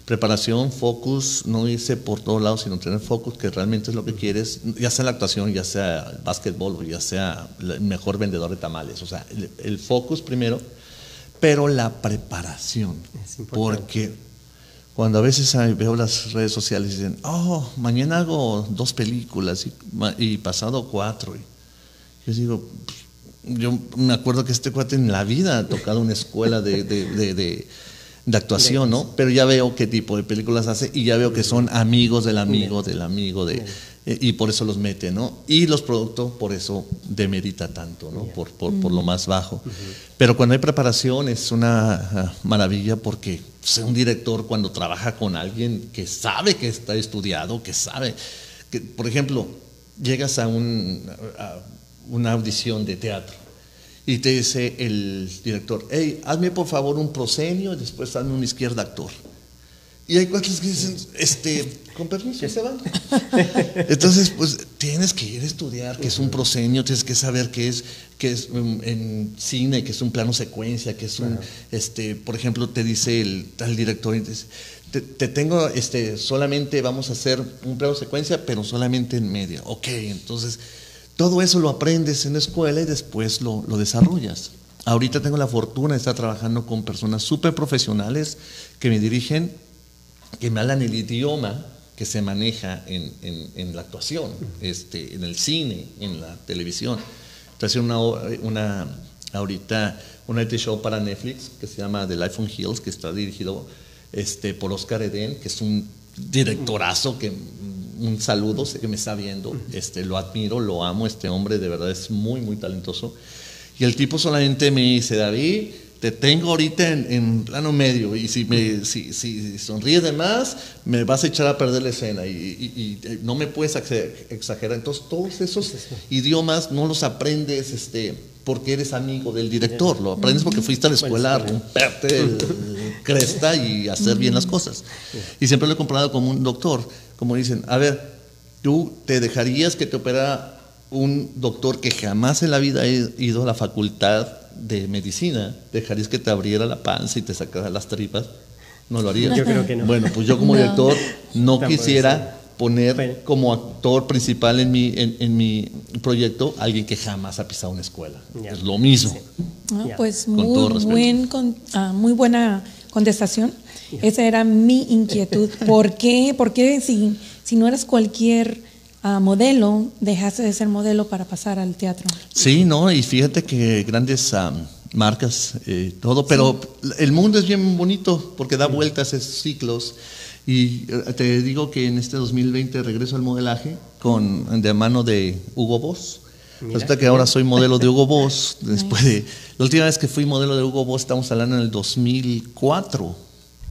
preparación, focus, no irse por todos lados, sino tener focus, que realmente es lo que quieres, ya sea la actuación, ya sea el básquetbol, o ya sea el mejor vendedor de tamales. O sea, el, el focus primero, pero la preparación. Porque cuando a veces veo las redes sociales y dicen, oh, mañana hago dos películas y, pasado cuatro. Y yo digo, yo me acuerdo que este cuate en la vida ha tocado una escuela de, de, de- de- de actuación, ¿no? Pero ya veo qué tipo de películas hace y ya veo que son amigos del amigo, del amigo, de, eh, y por eso los mete, ¿no? Y los productos por eso demerita tanto, ¿no? Por, por, por lo más bajo. Pero cuando hay preparación es una ah, maravilla porque pues, un director cuando trabaja con alguien que sabe que está estudiado, que sabe, que, por ejemplo, llegas a, un, a una audición de teatro y te dice el director, hey, hazme por favor un proscenio y después hazme una izquierda actor. Y hay cuatro que dicen, este, con permiso, se van. Entonces, pues tienes que ir a estudiar qué es un proscenio, tienes que saber qué es, qué es um, en cine, qué es un plano secuencia, qué es un, este, por ejemplo, te dice el tal director, y te, dice, te, te tengo, este, solamente vamos a hacer un plano secuencia, pero solamente en media. Ok, entonces todo eso lo aprendes en la escuela y después lo, lo desarrollas. Ahorita tengo la fortuna de estar trabajando con personas súper profesionales que me dirigen, que me hablan el idioma que se maneja en, en- la actuación, este, en el cine, en la televisión. Estoy haciendo una, una ahorita un reality show para Netflix que se llama The Life on Hills, que está dirigido este, por Oscar Eden, que es un directorazo que un saludo, sé que me está viendo, este, lo admiro, lo amo, este hombre de verdad es muy, muy talentoso. Y el tipo solamente me dice, David, te tengo ahorita en, en plano medio y si, me, si, si sonríes de más, me vas a echar a perder la escena y, y- y, eh, no me puedes exagerar. Entonces, todos esos idiomas no los aprendes este, porque eres amigo del director, lo aprendes porque fuiste a la escuela a romperte el cresta y hacer bien las cosas. Y siempre lo he comparado como un doctor, como dicen, a ver, tú te dejarías que te operara un doctor que jamás en la vida ha ido a la facultad de medicina, dejarías que te abriera la panza y te sacara las tripas. ¿No lo haría? Yo creo que no. Bueno, pues yo como No. director no Tampoco quisiera poner Bueno. como actor principal en mi, en, en mi proyecto a alguien que jamás ha pisado una escuela. Ya. Es lo mismo. Ah. Pues Con todo muy, respeto. buen con- ah, muy buena contestación. Esa era mi inquietud. ¿Por qué? ¿Por qué si, si no eres cualquier ah, modelo, dejaste de ser modelo para pasar al teatro? Sí, no, y fíjate que grandes am, marcas, eh, todo, pero el mundo es bien bonito porque da vueltas, es ciclos. Y eh, te digo que en este 2020 regreso al modelaje con de mano de Hugo Boss. Resulta que ahora soy modelo de Hugo Boss. Después de la última vez que fui modelo de Hugo Boss, estamos hablando en el 2004,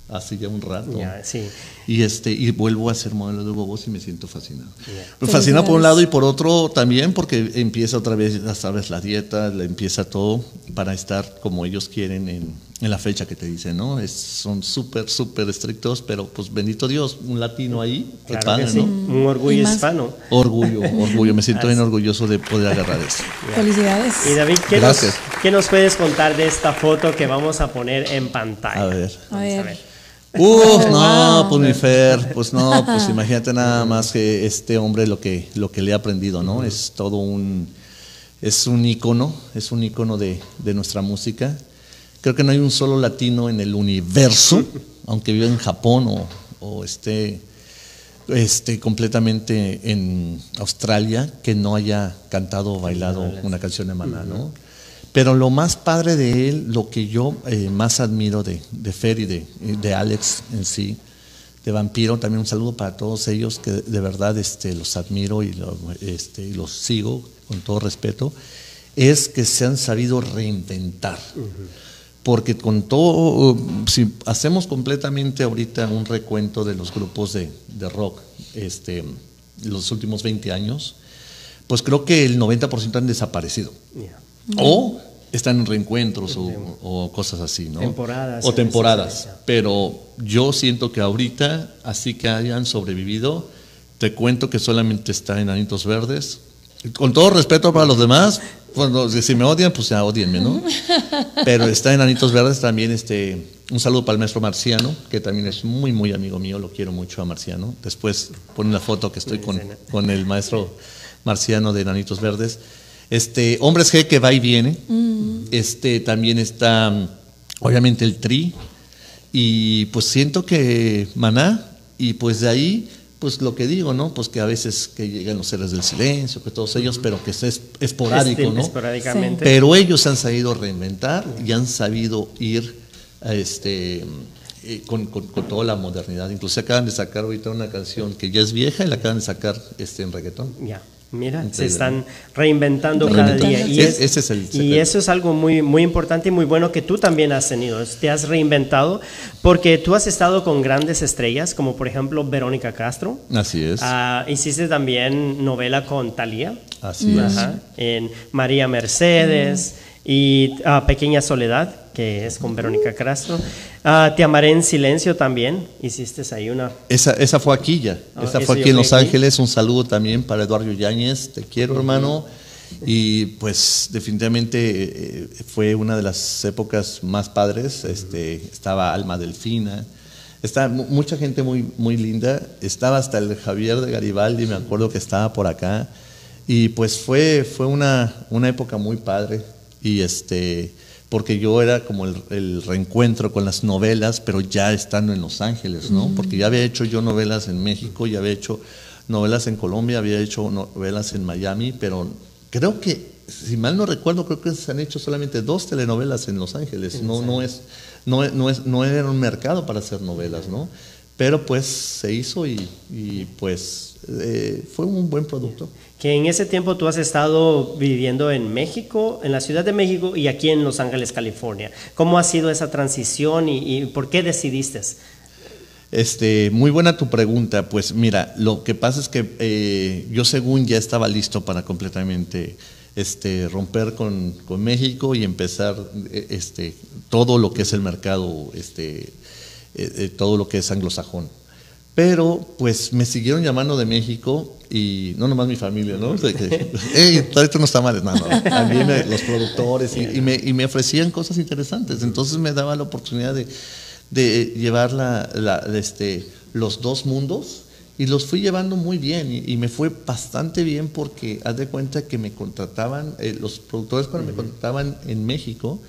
hace ya un rato. Sí. Y este y vuelvo a ser modelo de Hugo Boss y me siento fascinado. Ya. Me fascina por un lado y por otro también porque empieza otra vez, ya sabes, la dieta, le empieza todo para estar como ellos quieren en, en la fecha que te dicen, ¿no? Es, son súper, súper estrictos, pero pues bendito Dios, un latino ahí, Claro padre, que sí. ¿no? Un orgullo hispano. Orgullo, orgullo, me siento bien orgulloso de poder agarrar eso. Felicidades. Y David, ¿qué nos. ¿qué nos puedes contar de esta foto que vamos a poner en pantalla? A ver. A ver. Uf, no, wow. pues mi Fer, pues no, pues imagínate nada más que este hombre lo que, lo que le he aprendido, ¿no? Es todo un, es un ícono, es un ícono de, de nuestra música. Creo que no hay un solo latino en el universo, aunque viva en Japón o, o esté este, completamente en Australia, que no haya cantado o bailado una canción de Maná, ¿no? Pero lo más padre de él, lo que yo eh, más admiro de, de Fer y de, de Alex en sí, de Vampiro, también un saludo para todos ellos, que de verdad este, los admiro y, este, y los sigo con todo respeto, es que se han sabido reinventar. Porque con todo, si hacemos completamente ahorita un recuento de los grupos de, de rock, este, los últimos 20 años, pues creo que el 90% han desaparecido. O están en reencuentros o, o cosas así, ¿no? Temporadas, O temporadas. Pero yo siento que ahorita, así que hayan sobrevivido, te cuento que solamente está en Anitos Verdes. Con todo respeto para los demás, cuando si me odian, pues ya odienme, ¿no? Pero está en Anitos Verdes también este un saludo para el maestro Marciano, que también es muy, muy amigo mío, lo quiero mucho a Marciano. Después pone la foto que estoy con, con el maestro Marciano de Nanitos Verdes. Este, Hombres G que va y viene. Este, también está, mm, obviamente, el Tri. Y pues siento que Maná, y pues de ahí, pues lo que digo, ¿no? Pues que a veces que llegan los seres del silencio, que todos ellos, pero que es es esporádico, Este, ¿no? Esporádicamente. Pero ellos han sabido reinventar y han sabido ir a este, eh, con, con- con toda la modernidad. Incluso acaban de sacar ahorita una canción que ya es vieja y la acaban de sacar este, en reggaetón. Ya, mira, se están reinventando Reinventando. cada día. Y, Es- es- ese es el y secreto. eso es algo muy, muy importante y muy bueno que tú también has tenido. Te has reinventado porque tú has estado con grandes estrellas, como por ejemplo Verónica Castro. Así es. Ah, hiciste también novela con Thalía. Así es. En María Mercedes y ah, Pequeña Soledad, que es con Verónica Castro. Ah, Te amaré en silencio también. Hiciste ahí una. Esa, esa fue aquí ya. Ah, esa fue aquí en Los aquí. Ángeles. Un saludo también para Eduardo Yáñez. Te quiero, hermano. Y pues definitivamente eh, fue una de las épocas más padres. Este, estaba Alma Delfina. Está mu- mucha gente muy, muy linda. Estaba hasta el Javier de Garibaldi, me acuerdo que estaba por acá. Y pues fue, fue una, una época muy padre. Y este, porque yo era como el, el reencuentro con las novelas, pero ya estando en Los Ángeles, ¿no? Porque ya había hecho yo novelas en México, ya había hecho novelas en Colombia, había hecho novelas en Miami, pero creo que, si mal no recuerdo, creo que se han hecho solamente dos telenovelas en Los Ángeles. No, no es, no, es- no es, no era un mercado para hacer novelas, ¿no? Pero pues se hizo y, y, pues eh, fue un buen producto. Que en ese tiempo tú has estado viviendo en México, en la Ciudad de México y aquí en Los Ángeles, California. ¿Cómo ha sido esa transición y, y por qué decidiste? Este, muy buena tu pregunta. Pues mira, lo que pasa es que eh, yo según ya estaba listo para completamente este, romper con, con México y empezar eh, este, todo lo que es el mercado, este, eh, todo lo que es anglosajón. Pero pues me siguieron llamando de México y no nomás mi familia, ¿no? De que, hey, tráete unos tamales, no, no. También me- los productores y, y me, y me ofrecían cosas interesantes. Entonces me daba la oportunidad de, de llevar la, la- este, los dos mundos y los fui llevando muy bien y, y me fue bastante bien porque haz de cuenta que me contrataban, eh, los productores cuando me contrataban en México,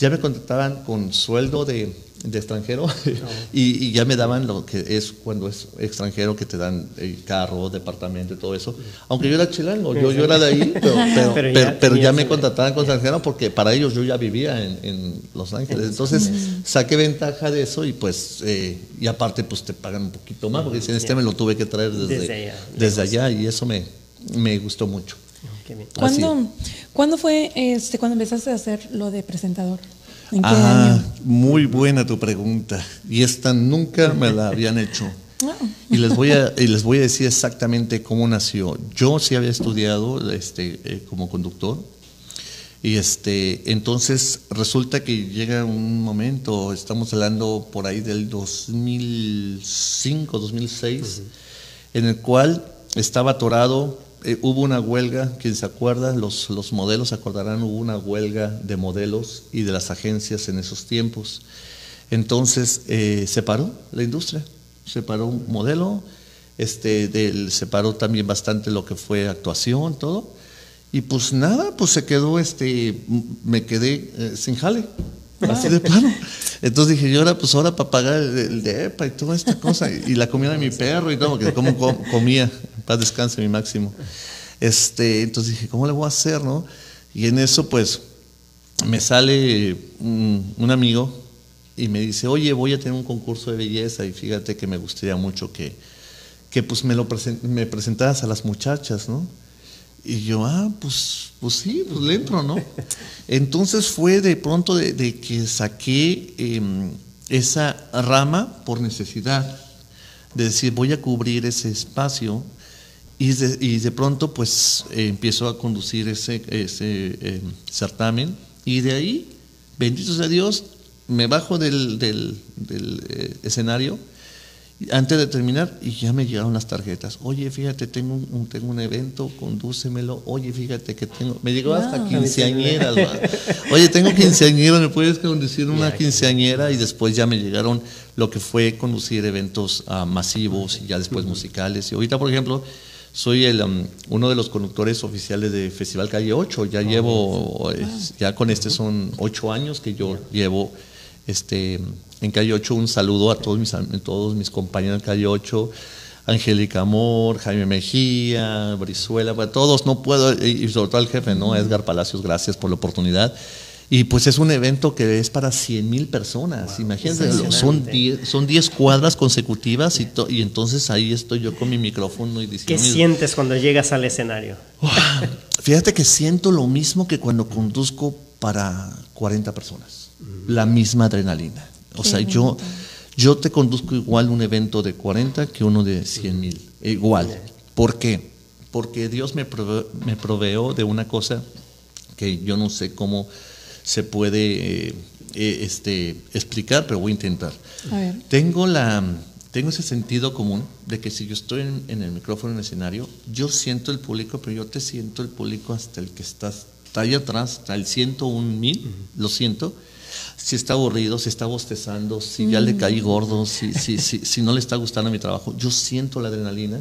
ya me contrataban con sueldo de, de extranjero y, y ya me daban lo que es cuando es extranjero que te dan el carro, departamento y todo eso. Aunque yo era chilango, yo, yo era de ahí, pero, pero, Pero ya pero- me contrataban con extranjero porque para ellos yo ya vivía en, en Los Ángeles. Entonces saqué ventaja de eso y pues, eh, y aparte pues te pagan un poquito más porque dicen, este me lo tuve que traer desde, Desde allá, desde allá y eso me, me gustó mucho. Qué bien. Así. ¿Cuándo, ¿Cuándo fue este, cuando empezaste a hacer lo de presentador? ¿En qué Ah, año? muy buena tu pregunta. Y esta nunca me la habían hecho. Ah. Y les voy a, y les voy a decir exactamente cómo nació. Yo sí había estudiado este, eh, como conductor. Y este, entonces resulta que llega un momento, estamos hablando por ahí del 2005, 2006, en el cual estaba atorado, eh, hubo una huelga, quien se acuerda, los, los modelos acordarán, hubo una huelga de modelos y de las agencias en esos tiempos. Entonces eh, se paró la industria, se paró un modelo, este, del, se paró también bastante lo que fue actuación, todo. Y pues nada, pues se quedó, este, me quedé eh, sin jale, así de plano. Entonces dije, yo ahora, pues ahora para pagar el, el DEPA y toda esta cosa, y, la comida de mi perro y todo, porque como com- comía, paz descanse mi máximo. Este, entonces dije, ¿cómo le voy a hacer, no? Y en eso, pues, me sale un, un amigo y me dice, oye, voy a tener un concurso de belleza y fíjate que me gustaría mucho que, que pues me lo presen- me presentaras a las muchachas, ¿no? Y yo, ah, pues, pues sí, pues le entro, ¿no? Entonces fue de pronto de, de que saqué em, esa rama por necesidad, de decir, voy a cubrir ese espacio y de, y de pronto pues eh, empiezo a conducir ese, ese eh, certamen y de ahí, bendito sea Dios, me bajo del, del- del, eh, escenario antes de terminar y ya me llegaron las tarjetas. Oye, fíjate, tengo un, un- tengo un evento, condúcemelo. Oye, fíjate que tengo... Me llegó hasta Wow. quinceañeras. va. Oye, tengo quinceañeras, ¿me puedes conducir una quinceañera? Y después ya me llegaron lo que fue conducir eventos ah, masivos y ya después musicales. Y ahorita, por ejemplo, soy el, um, uno de los conductores oficiales de Festival Calle 8. Ya llevo, eh, ya con este son ocho años que yo llevo este, en Calle 8 un saludo a todos mis, todos mis compañeros de Calle 8, Angélica Amor, Jaime Mejía, Brizuela, para todos, no puedo, y y sobre todo al jefe, ¿no? Edgar Palacios, gracias por la oportunidad. Y pues es un evento que es para 100 mil personas, imagínense, son Impresionante. 10 son 10 cuadras consecutivas y, to- y entonces ahí estoy yo con mi micrófono y ¿Qué diciendo... mis- sientes cuando llegas al escenario? Fíjate que siento lo mismo que cuando conduzco para 40 personas. La misma adrenalina. O sea, yo, yo te conduzco igual un evento de 40 que uno de 100 mil. Igual. ¿Por qué? Porque Dios me, prove- me proveó de una cosa que yo no sé cómo se puede eh, eh, este, explicar, pero voy a intentar. A ver. Tengo, la, tengo ese sentido común de que si yo estoy en, en el micrófono en el escenario, yo siento el público, pero yo te siento el público hasta el que estás, está ahí atrás, hasta el 101 mil, lo siento. Si está aburrido, si está bostezando, si ya le caí gordo, si, si, si, si no le está gustando mi trabajo, yo siento la adrenalina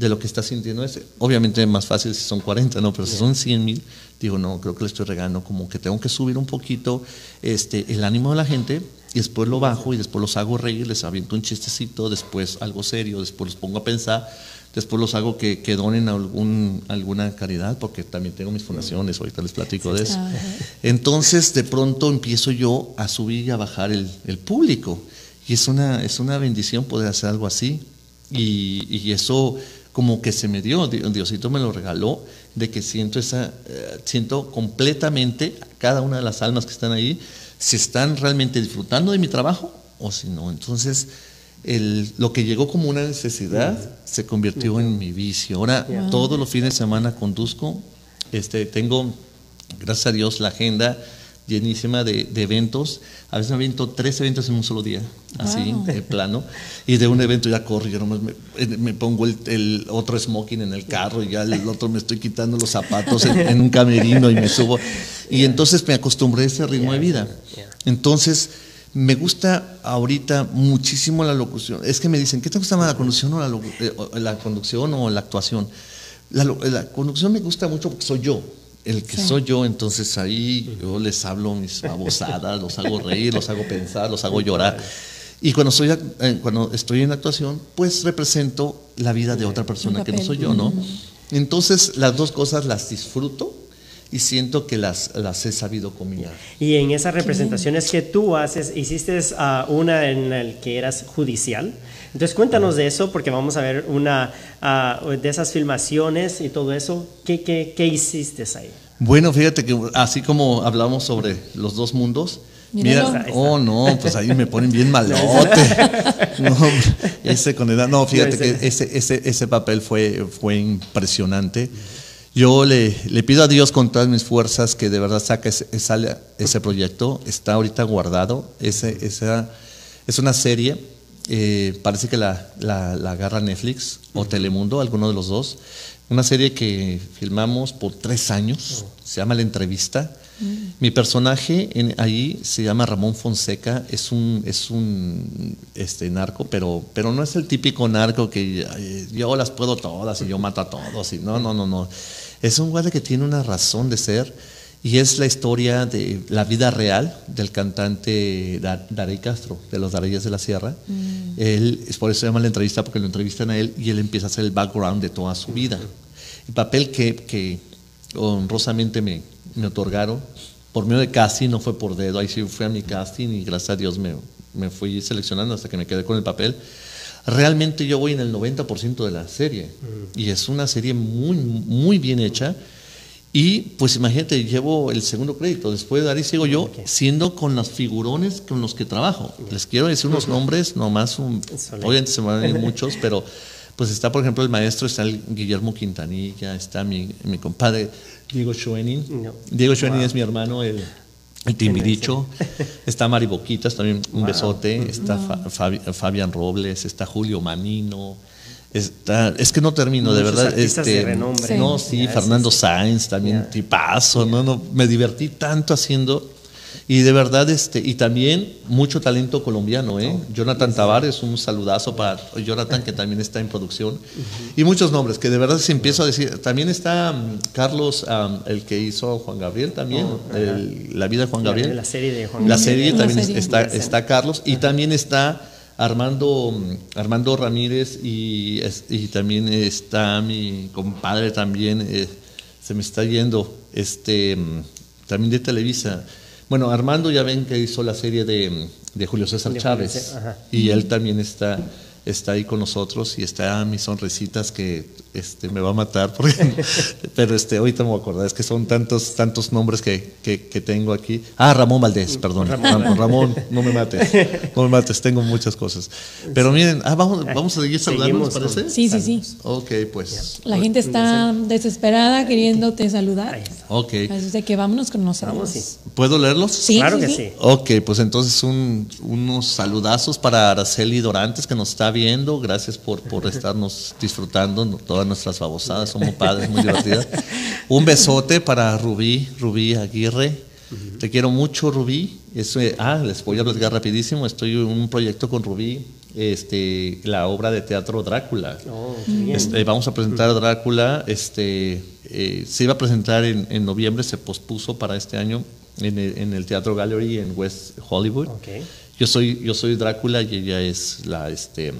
de lo que está sintiendo ese. Obviamente es más fácil si son 40, ¿no? Pero si son 100 mil, digo, no, creo que le estoy regando, como que tengo que subir un poquito este, el ánimo de la gente y después lo bajo y después los hago reír, les aviento un chistecito, después algo serio, después los pongo a pensar, después los hago que, que donen algún, alguna caridad, porque también tengo mis fundaciones, ahorita les platico de eso. Entonces, de pronto empiezo yo a subir y a bajar el, el público. Y es una, es una bendición poder hacer algo así. Y, y eso como que se me dio, Di- Diosito me lo regaló, de que siento esa, eh, siento completamente a cada una de las almas que están ahí, si están realmente disfrutando de mi trabajo o si no. Entonces, el- lo que llegó como una necesidad se convirtió en mi vicio. Ahora, todos los fines de semana conduzco, este, tengo, gracias a Dios, la agenda llenísima de, de eventos. A veces me aviento tres eventos en un solo día, así, Wow. de plano. Y de un evento ya corro, yo nomás me, me pongo el, el otro smoking en el carro y ya el otro me estoy quitando los zapatos en, en un camerino y me subo. Y entonces me acostumbré a ese ritmo de vida. Yeah. Entonces, Me gusta ahorita muchísimo la locución. Es que me dicen, ¿qué te gusta más, la conducción o la, eh, la conducción o la actuación? La, la conducción me gusta mucho porque soy yo, el que Sí. soy yo, entonces ahí yo les hablo mis babosadas, los hago reír, los hago pensar, los hago llorar. Y cuando, soy, eh, cuando estoy en actuación, pues represento la vida de otra persona que no soy yo, ¿no? Entonces las dos cosas las disfruto y siento que las, las he sabido combinar. Y en esas representaciones que tú haces, hiciste ah, una en la que eras judicial. Entonces cuéntanos de eso porque vamos a ver una ah, de esas filmaciones y todo eso. ¿Qué, qué, qué hiciste ahí? Bueno, fíjate que así como hablamos sobre los dos mundos, Míralo. mira, oh no, pues ahí me ponen bien malote. No, ese con edad, no, fíjate que ese, ese, ese papel fue, fue impresionante. Yo le, le pido a Dios con todas mis fuerzas que de verdad saque ese, proyecto. Está ahorita guardado. Ese, esa, es una serie. eh, parece que la, la, la agarra Netflix o Telemundo, alguno de los dos. Una serie que filmamos por tres años. Se llama La Entrevista. Mi personaje en, ahí se llama Ramón Fonseca, es un, es un este, narco, pero, pero no es el típico narco que eh, yo las puedo todas y yo mato a todos. Y no, no, no, no. Es un guardia que tiene una razón de ser y es la historia de la vida real del cantante Da- Daray Castro, de los Dareyes de la Sierra. Él, es por eso se llama la entrevista, porque lo entrevistan a él y él empieza a hacer el background de toda su vida. El papel que, que honrosamente me, me otorgaron por medio de casting, no fue por dedo, ahí sí fue a mi casting y gracias a Dios me, me fui seleccionando hasta que me quedé con el papel. Realmente yo voy en el 90% de la serie y es una serie muy, muy bien hecha. Y pues imagínate, llevo el segundo crédito, después de ahí sigo yo, siendo con los figurones con los que trabajo. Les quiero decir unos nombres, nomás un, obviamente se me van a ir muchos, pero pues está por ejemplo el maestro, está el Guillermo Quintanilla, está mi, mi compadre Diego Schoening. No. Diego Schoening es mi hermano, el, el Timbiricho. Está Mari Boquitas, también un besote. Está Fa- Fabi- Fabián Robles, está Julio Manino. Está, es que no termino, de verdad. este, de renombre. No, Sí. Fernando. Sáenz, también Ya. tipazo, no, no, me divertí tanto haciendo. Y de verdad, este, y también mucho talento colombiano, ¿eh? Jonathan Tavares, un saludazo para Jonathan, que también está en producción. Y muchos nombres, que de verdad si empiezo a decir, también está mm, Carlos, am, el que hizo Juan Gabriel también, el- La vida de Juan La- Gabriel. la serie de Juan La Gabriel. serie La también serie. Está, está Carlos, y también está Armando, mm, Armando Ramírez, y, y también está mi compadre también, eh, se me está yendo, este, mm, también de Televisa. Bueno, Armando ya ven que hizo la serie de, de Julio César De Julio Chávez, César, y él también está, está ahí con nosotros, y está mis sonrisitas que este, me va a matar, porque, pero este, ahorita me voy a acordar, es que son tantos, tantos nombres que, que, que tengo aquí. Ah, Ramón Valdés, perdón. Ramón, Ramón, no me mates, no me mates, tengo muchas cosas. Pero miren, ah, vamos, vamos a seguir saludando, ¿nos Seguimos con- parece? Sí, sí, sí. Ok, pues. La gente está desesperada queriéndote saludar. Ok. Así de que vámonos con sí. ¿Puedo leerlos? Sí, claro sí, que sí. sí. Ok, pues entonces un- unos saludazos para Araceli Dorantes que nos está viendo. Gracias por, por estarnos disfrutando ¿no? Todas nuestras babosadas, somos padres, muy divertidas. Un besote para Rubí, Rubí Aguirre. Te quiero mucho, Rubí. Eso, eh, ah, les voy a platicar rapidísimo. Estoy en un proyecto con Rubí, este, la obra de teatro Drácula. Oh. Este, vamos a presentar Drácula. Este, eh, se iba a presentar en, en noviembre, se pospuso para este año en el, en el Teatro Gallery en West Hollywood. Yo soy, yo soy Drácula y ella es la, este,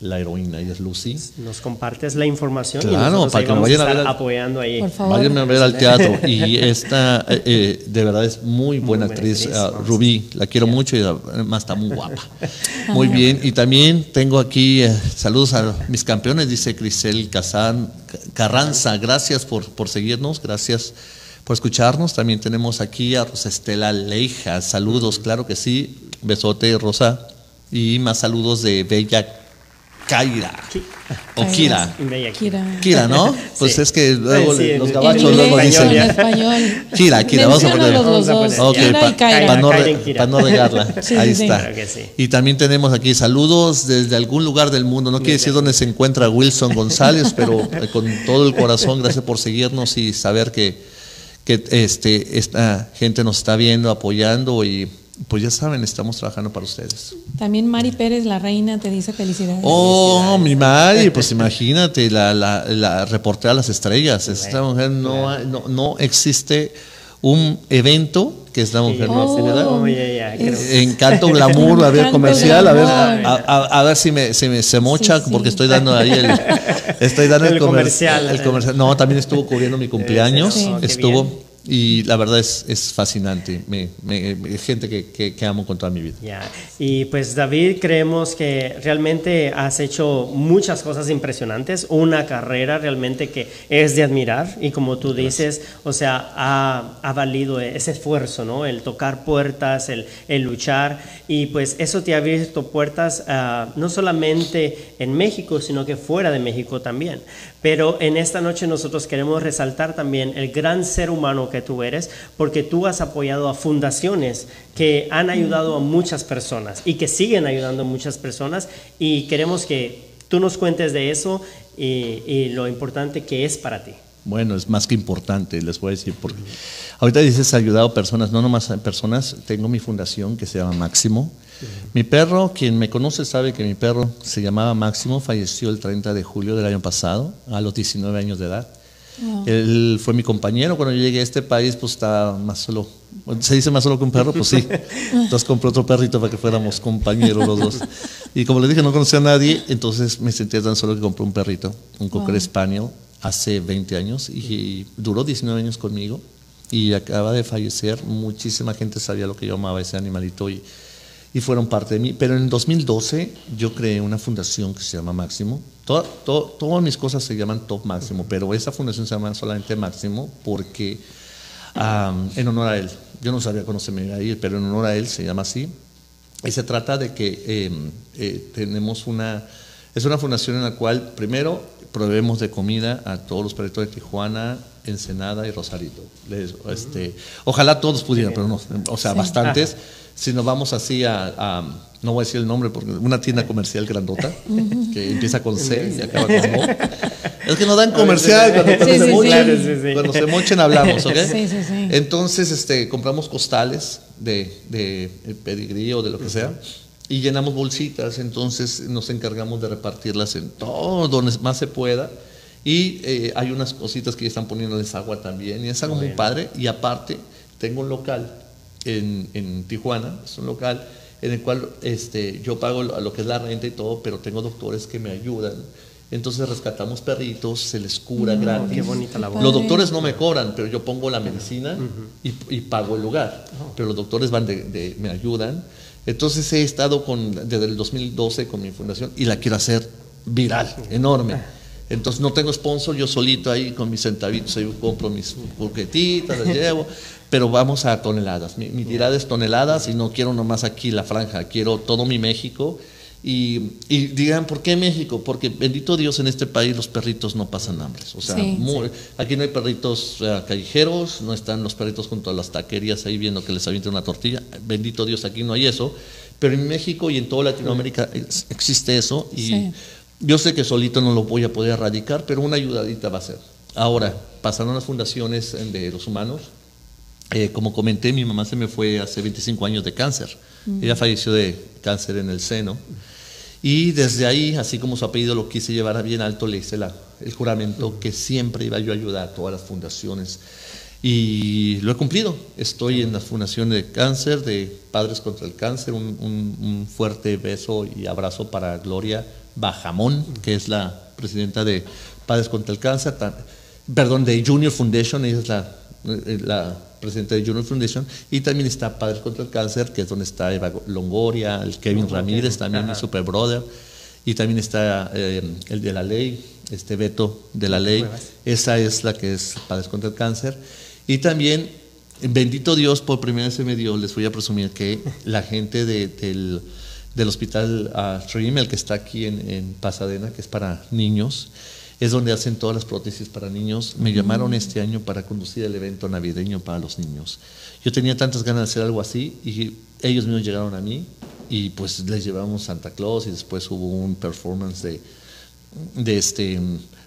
la heroína, ella es Lucy. Nos compartes la información y Claro, nosotros para ahí que vamos vayan a ver apoyando ahí. Por favor. Váyanme a ver al teatro. Y esta, eh, eh, de verdad, es muy buena buena actriz, actriz, ah. Rubí. La quiero mucho y además está muy guapa. Muy bien. Y también tengo aquí eh, saludos a mis campeones, dice Crisel Cazán, Carranza. Gracias por, por seguirnos, gracias por escucharnos. También tenemos aquí a Rosa Estela Leija. Saludos, claro que sí. Besote, Rosa. Y más saludos de Bella Kaira. O Kira. Kira. Kira, ¿no? Pues Sí. es que luego Sí, los gabachos luego dicen. en español. Kira, Kira, vamos a poner. Los dos. Ok, pa- para no, pa no regarla. Sí, Ahí está. Claro que sí. Y también tenemos aquí saludos desde algún lugar del mundo. No quiere decir dónde se encuentra Wilson González, pero eh, con todo el corazón, gracias por seguirnos y saber que, que este, esta gente nos está viendo, apoyando y, pues ya saben, estamos trabajando para ustedes. También Mari Pérez, la reina, te dice felicidades. Oh, mi Mari, pues imagínate, la, la, la reportera de las estrellas. Esta mujer no, ha- no, no existe un evento que esta mujer no hace, ¿verdad? Oh, ya, ya, creo. Encanto glamour, a ver, comercial, a ver, a, a- a ver si me, si me se mocha, Sí, sí. porque estoy dando ahí el, estoy dando el, El comer- comercial. el comercial. No, también estuvo cubriendo mi cumpleaños, Sí. Oh, estuvo, bien. Y la verdad es, es fascinante, me, me- gente que, que, que amo con toda mi vida. Ya, Y pues David, creemos que realmente has hecho muchas cosas impresionantes, una carrera realmente que es de admirar y como tú dices, o sea, ha, ha valido ese esfuerzo, ¿no? El tocar puertas, el, el luchar y pues eso te ha abierto puertas ah, no solamente en México, sino que fuera de México también. Pero en esta noche nosotros queremos resaltar también el gran ser humano que tú eres, porque tú has apoyado a fundaciones que han ayudado a muchas personas y que siguen ayudando a muchas personas y queremos que tú nos cuentes de eso y, y lo importante que es para ti. Bueno, es más que importante, les voy a decir, porque ahorita dices ayudado a personas, no nomás a personas, tengo mi fundación que se llama Máximo. Mi perro, quien me conoce sabe que mi perro se llamaba Máximo, falleció el 30 de julio del año pasado, a los 19 años de edad. Él fue mi compañero cuando yo llegué a este país, pues estaba más solo. ¿Se dice más solo que un perro? Pues sí. Entonces compré otro perrito para que fuéramos compañeros los dos. Y como les dije, no conocía a nadie, entonces me sentía tan solo que compré un perrito, un Cocker Spaniel, hace 20 años y duró 19 años conmigo y acaba de fallecer. Muchísima gente sabía lo que yo amaba ese animalito y, y fueron parte de mí. Pero en 2012 yo creé una fundación que se llama Máximo. Toda- to- todas mis cosas se llaman Top Máximo, pero esa fundación se llama solamente Máximo porque am, en honor a él. Yo no sabía cuándo se me iba a ir, pero en honor a él se llama así. Y se trata de que eh, eh, tenemos una, es una fundación en la cual primero proveemos de comida a todos los perritos de Tijuana, Ensenada y Rosarito. Les- este, ojalá todos pudieran, pero no, o sea, bastantes. Si nos vamos así a, a- no voy a decir el nombre, porque una tienda comercial grandota, que empieza con C y acaba con O. Es que nos dan comercial cuando, cuando Sí, se mochen, cuando se mochen hablamos, ¿ok? Sí, sí, sí. Entonces, este, compramos costales de, de pedigrí o de lo que sea y llenamos bolsitas. Entonces, nos encargamos de repartirlas en todo donde más se pueda. Y eh, hay unas cositas que ya están poniéndoles agua también. Y es algo muy padre. Y aparte, tengo un local en, en Tijuana, es un local en el cual este, yo pago lo, lo que es la renta y todo, pero tengo doctores que me ayudan. Entonces rescatamos perritos, se les cura gratis. qué bonita labor. Los doctores no me cobran, pero yo pongo la medicina y, y pago el lugar. Pero los doctores van de, de- me ayudan. Entonces he estado con, desde el 2012 con mi fundación y la quiero hacer viral, enorme. Entonces no tengo sponsor, yo solito ahí con mis centavitos, ahí compro mis burguetitas, las llevo, pero vamos a toneladas. Mi, mi tirada es toneladas y no quiero nomás aquí la franja, quiero todo mi México. Y, y digan, ¿por qué México? Porque bendito Dios en este país los perritos no pasan hambre. O sea, Sí. muy- aquí no hay perritos eh, callejeros, no están los perritos junto a las taquerías ahí viendo que les avienten una tortilla. Bendito Dios, aquí no hay eso. Pero en México y en toda Latinoamérica es- existe eso. Y Sí. Yo sé que solito no lo voy a poder erradicar, pero una ayudadita va a ser. Ahora, pasando a las fundaciones eh, de los humanos, eh, como comenté, mi mamá se me fue hace 25 años de cáncer. Ella falleció de cáncer en el seno. Y desde ahí, así como su apellido lo quise llevar a bien alto, le hice la- el juramento que siempre iba yo a ayudar a todas las fundaciones. Y lo he cumplido. Estoy en la Fundación de Cáncer, de Padres contra el Cáncer. Un, un- un fuerte beso y abrazo para Gloria Bajamón, que es la presidenta de Padres contra el Cáncer. Perdón, de Junior Foundation, ella es la, eh, la presidenta de Junior Foundation. Y también está Padres contra el Cáncer, que es donde está Eva Longoria, el Kevin Ramírez, también mi super brother. Y también está eh, el de la ley, este Beto de la ley. Esa es la que es Padres contra el Cáncer. Y también, bendito Dios, por primera vez se me dio, les voy a presumir que la gente de- del, del hospital Stream, el que está aquí en, en Pasadena, que es para niños, es donde hacen todas las prótesis para niños. Me llamaron este año para conducir el evento navideño para los niños. Yo tenía tantas ganas de hacer algo así y ellos mismos llegaron a mí y pues les llevamos Santa Claus y después hubo un performance de, de este,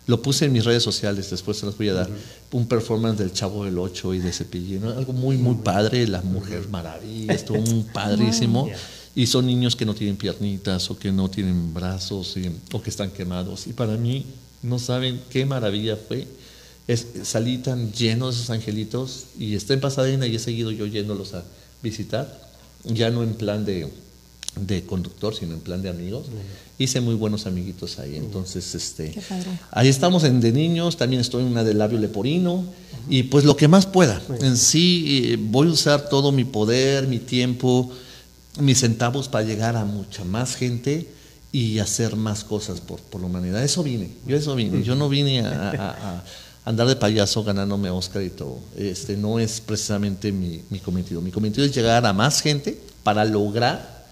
lo puse en mis redes sociales, después se los voy a dar, un performance del Chavo del Ocho y de Cepillín, algo muy, muy padre, la mujer maravilla, estuvo muy padrísimo. Y son niños que no tienen piernitas o que no tienen brazos o que están quemados. Y para mí, no saben qué maravilla fue. Es, salí tan lleno de esos angelitos y está en Pasadena y he seguido yo yéndolos a visitar, ya no en plan de, de conductor, sino en plan de amigos. Hice muy buenos amiguitos ahí. Entonces, este, ahí estamos en de niños, también estoy en una de labio leporino y pues lo que más pueda. En sí, eh, voy a usar todo mi poder, mi tiempo mis centavos para llegar a mucha más gente y hacer más cosas por, por la humanidad. Eso vine, yo eso vine. Yo no vine a, andar de payaso ganándome Oscar y todo. Este no es precisamente mi, mi, cometido. Mi cometido es llegar a más gente para lograr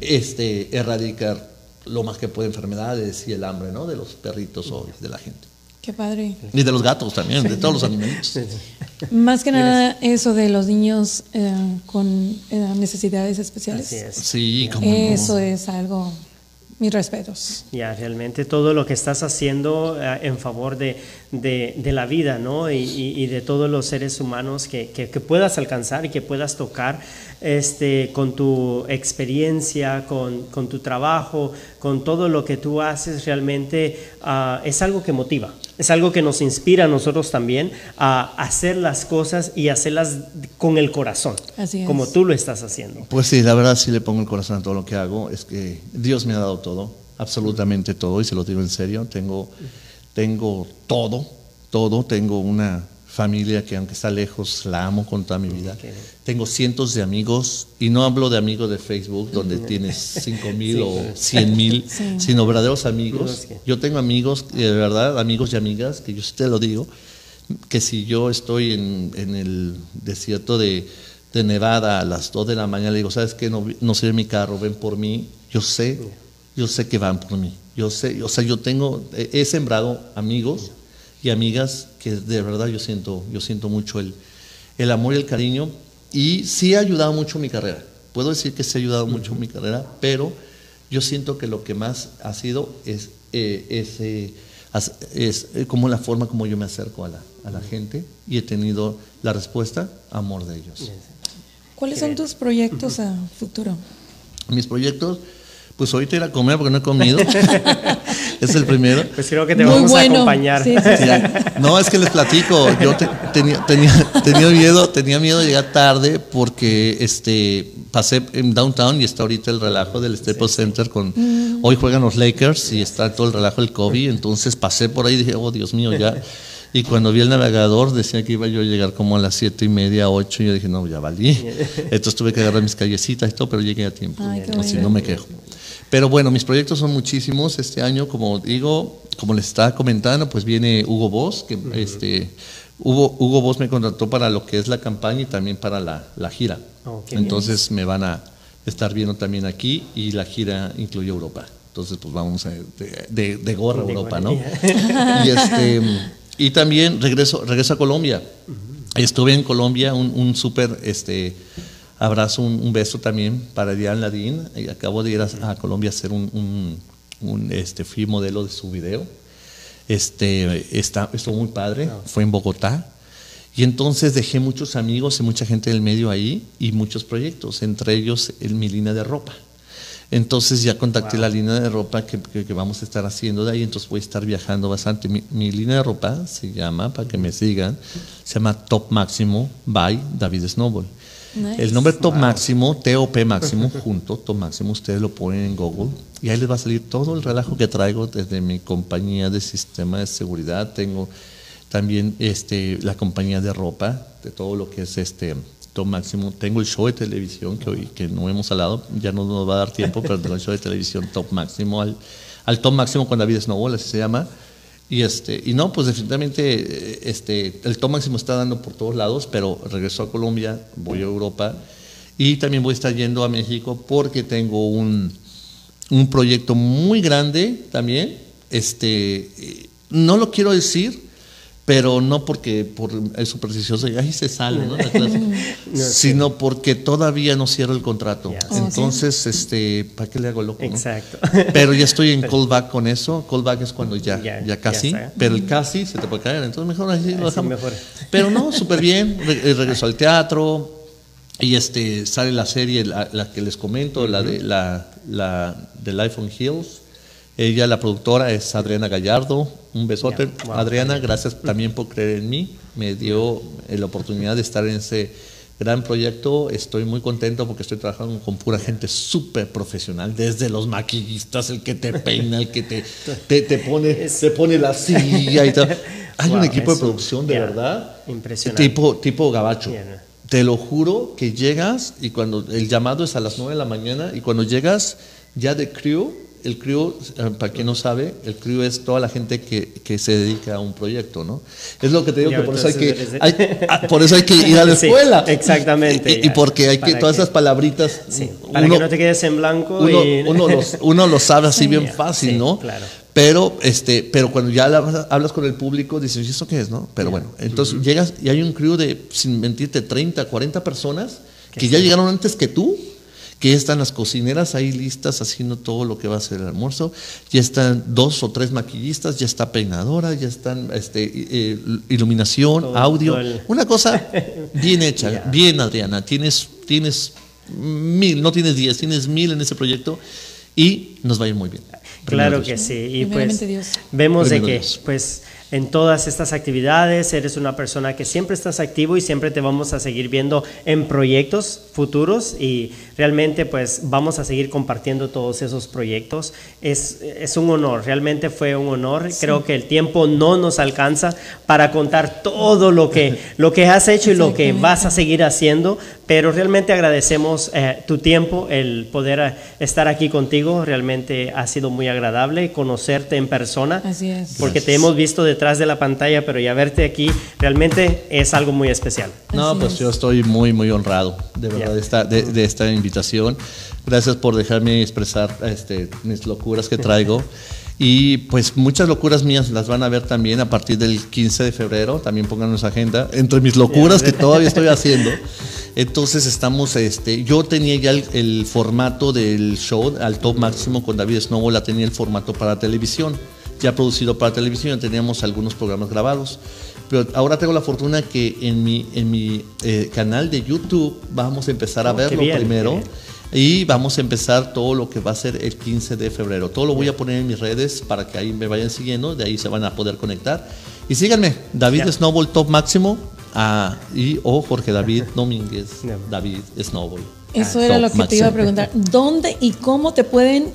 este, erradicar lo más que puede enfermedades y el hambre ¿no? de los perritos o de la gente. Qué padre. Y de los gatos también, de todos los animales. Más que nada eso de los niños eh, con eh, necesidades especiales. Sí, como Eso es algo mis respetos. Ya, realmente todo lo que estás haciendo eh, en favor de, de, la vida, ¿no? Y, y, de todos los seres humanos que, que, puedas alcanzar y que puedas tocar este, con tu experiencia, con, con tu trabajo, con todo lo que tú haces, realmente uh, es algo que motiva. Es algo que nos inspira a nosotros también a hacer las cosas y hacerlas con el corazón, Así como tú lo estás haciendo. Pues sí, la verdad sí le pongo el corazón a todo lo que hago. Es que Dios me ha dado todo, absolutamente todo, y se lo digo en serio. Tengo, tengo todo, todo. Tengo una familia que aunque está lejos, la amo con toda mi vida. Tengo cientos de amigos, y no hablo de amigos de Facebook, donde tienes 5 mil o 100 mil, sino verdaderos amigos. Yo tengo amigos, de verdad, amigos y amigas, que yo te lo digo, que si yo estoy en, en el desierto de, de, Nevada a las 2 de la mañana, le digo, ¿sabes qué? No, no sirve mi carro, ven por mí. Yo sé, yo sé que van por mí. Yo sé, o sea, yo tengo, he sembrado amigos y amigas que de verdad yo siento, yo siento mucho el, el amor y el cariño y sí ha ayudado mucho mi carrera. Puedo decir que sí ha ayudado mucho mi carrera, pero yo siento que lo que más ha sido es, eh, eh, es, eh, como la forma como yo me acerco a la, a la gente y he tenido la respuesta, amor de ellos. ¿Cuáles son tus proyectos a futuro? Mis proyectos, pues ahorita ir a comer porque no he comido. es el primero. Pues creo que te vamos a acompañar. no, es que les platico. Yo tenía, tenía, tenía, miedo, tenía miedo de llegar tarde porque este, pasé en downtown y está ahorita el relajo del Staples Center con. Mm. Hoy juegan los Lakers y está todo el relajo del COVID. Entonces pasé por ahí y dije, oh Dios mío, ya. Y cuando vi el navegador decía que iba yo a llegar como a las siete y media, ocho, y yo dije, no, ya valí. Entonces tuve que agarrar mis callecitas y todo, pero llegué a tiempo. Así no me quejo. Pero bueno, mis proyectos son muchísimos. Este año, como digo, como les estaba comentando, pues viene Hugo Boss, que este, Hugo, Hugo Boss me contrató para lo que es la campaña y también para la, la gira. Oh, Entonces me van a estar viendo también aquí y la gira incluye Europa. Entonces, pues vamos a, de, de, gorra a Europa, ¿no? y, este, y también regreso, regreso a Colombia. Estuve en Colombia, un, un súper este, abrazo, un, beso también para Diane Ladín. Acabo de ir a, Colombia a hacer un, un, este, fui modelo de su video. Este, está, estuvo muy padre, ah. fue en Bogotá. Y entonces dejé muchos amigos y mucha gente del medio ahí y muchos proyectos, entre ellos el, mi línea de ropa. Entonces ya contacté la línea de ropa que, que, vamos a estar haciendo de ahí, entonces voy a estar viajando bastante. Mi, mi, línea de ropa se llama, para que me sigan, se llama Top Máximo by David Snowball. El nombre Top Máximo, TOP Máximo, junto, Top Máximo, ustedes lo ponen en Google y ahí les va a salir todo el relajo que traigo desde mi compañía de sistema de seguridad. Tengo también este, la compañía de ropa, de todo lo que es este Top Máximo. Tengo el show de televisión que hoy que no hemos hablado, ya no nos va a dar tiempo, pero tengo el show de televisión Top Máximo, al, al Top Máximo con David Snowball, así se llama. Y, este, y no, pues definitivamente este, el top máximo está dando por todos lados, pero regreso a Colombia, voy a Europa y también voy a estar yendo a México porque tengo un, un proyecto muy grande también. Este, no lo quiero decir, pero no porque por, es supersticioso y ahí se sale, ¿no? La clase, sino porque todavía no cierro el contrato. Oh, Entonces, este, ¿para qué le hago loco? no? Exacto. Pero ya estoy en callback con eso. Callback es cuando ya, Ya, casi, pero el casi se te puede caer. Entonces mejor así lo dejamos. mejor. Pero no, súper bien. Re- eh, regreso al teatro y este sale la serie, la, la que les comento, la de la, la de Life on Hills. Ella, la productora, es Adriana Gallardo. Un besote. Wow. Adriana, gracias también por creer en mí. Me dio eh, la oportunidad de estar en ese gran proyecto. Estoy muy contento porque estoy trabajando con pura gente súper profesional, desde los maquillistas, el que te peina, el que te, te, te pone, te pone la silla y. Hay un equipo de producción, de verdad. impresionante. Tipo, tipo gabacho. Te lo juro que llegas y cuando el llamado es a las 9 de la mañana y cuando llegas ya de crew, el crew, eh, para quien no sabe, el crew es toda la gente que, que se dedica a un proyecto, ¿no? Es lo que te digo Ya, que por eso hay que, entonces hay- ah, por eso hay que ir a la Sí, escuela. exactamente, Y, porque hay que, todas esas palabritas, Sí, para uno- que no te quedes en blanco uno, y... uno los, uno lo sabe así bien fácil, sí, ¿no? claro. Pero, este, pero cuando ya hablas, hablas con el público, dices, ¿y eso qué es, no? Pero bueno, entonces llegas y hay un crew de, sin mentirte, 30, 40 personas que ya llegaron antes que tú, que ya están las cocineras ahí listas haciendo todo lo que va a ser el almuerzo, ya están dos o tres maquillistas, ya está peinadora, ya están este, eh, iluminación, Todo- audio, todo el- una cosa bien hecha, bien Adriana, tienes, tienes mil, no tienes diez, tienes mil en ese proyecto y nos va a ir muy bien. Claro Primero que Dios. sí. Y pues Dios. vemos de que Dios. pues en todas estas actividades eres una persona que siempre estás activo y siempre te vamos a seguir viendo en proyectos futuros y realmente pues vamos a seguir compartiendo todos esos proyectos. Es, es un honor, realmente fue un honor. Creo que el tiempo no nos alcanza para contar todo lo que, lo que has hecho y lo que vas a seguir haciendo, pero realmente agradecemos eh, tu tiempo, el poder eh, estar aquí contigo. Realmente ha sido muy agradable conocerte en persona. Así es. Porque te hemos visto detrás de la pantalla, pero ya verte aquí realmente es algo muy especial. No, Así pues es. yo estoy muy, muy honrado, de verdad, Ya. de, esta, de, de esta invitación. Gracias por dejarme expresar este, mis locuras que traigo. Y pues muchas locuras mías las van a ver también a partir del 15 de febrero. También pónganlo en su agenda. Entre mis locuras que todavía estoy haciendo. Entonces estamos, este, yo tenía ya el, el formato del show al top máximo con David Snowball, la tenía el formato para televisión, ya producido para televisión, teníamos algunos programas grabados. Pero ahora tengo la fortuna que en mi, en mi eh, canal de YouTube vamos a empezar a Oh, verlo bien, primero. bien. Y vamos a empezar todo lo que va a ser el 15 de febrero. Todo lo voy a poner en mis redes para que ahí me vayan siguiendo, de ahí se van a poder conectar. Y síganme, David. Snowball Top Máximo ah, y o Jorge David Domínguez. David Snowball. Eso era Top lo que te iba a preguntar. ¿Dónde y cómo te pueden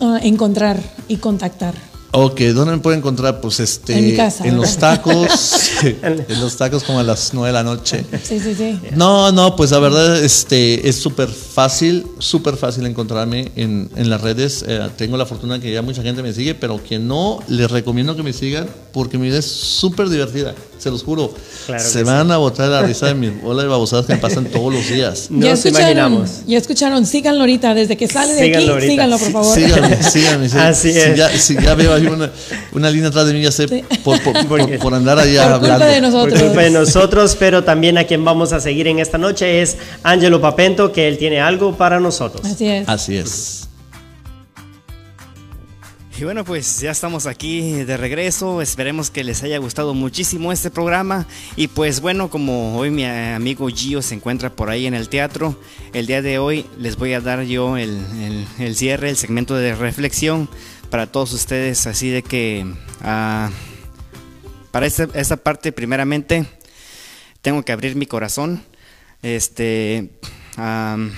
ah, encontrar y contactar? Ok, ¿dónde me pueden encontrar? Pues este, En mi casa, en los tacos, en los tacos como a las 9 de la noche. Sí, sí, sí. No, no, pues la verdad este, es súper fácil, súper fácil encontrarme en, en las redes. Eh, tengo la fortuna que ya mucha gente me sigue, pero quien no, les recomiendo que me sigan porque mi vida es súper divertida, se los juro. Claro se van a botar la risa de mis bolas de babosadas que me pasan todos los días. Nos imaginamos. ya escucharon, síganlo ahorita, desde que sale de Síganlo aquí, ahorita. síganlo por favor. Síganme, síganme. sí. Así si es. Ya, si ya veo ahí una, una línea atrás de mí, ya sé, Sí. por, por- por- por andar allá Por culpa hablando. de nosotros. Por culpa de nosotros, pero también a quien vamos a seguir en esta noche es Angelo Papento, que él tiene algo para nosotros. Así es. Así es. Y bueno, pues ya estamos aquí de regreso. Esperemos que les haya gustado muchísimo este programa. Y pues bueno, como hoy mi amigo Gio se encuentra por ahí en el teatro, el día de hoy les voy a dar yo el, el- cierre, el segmento de reflexión para todos ustedes. Así de que ah, para esta, esta parte, primeramente, tengo que abrir mi corazón. Este. am,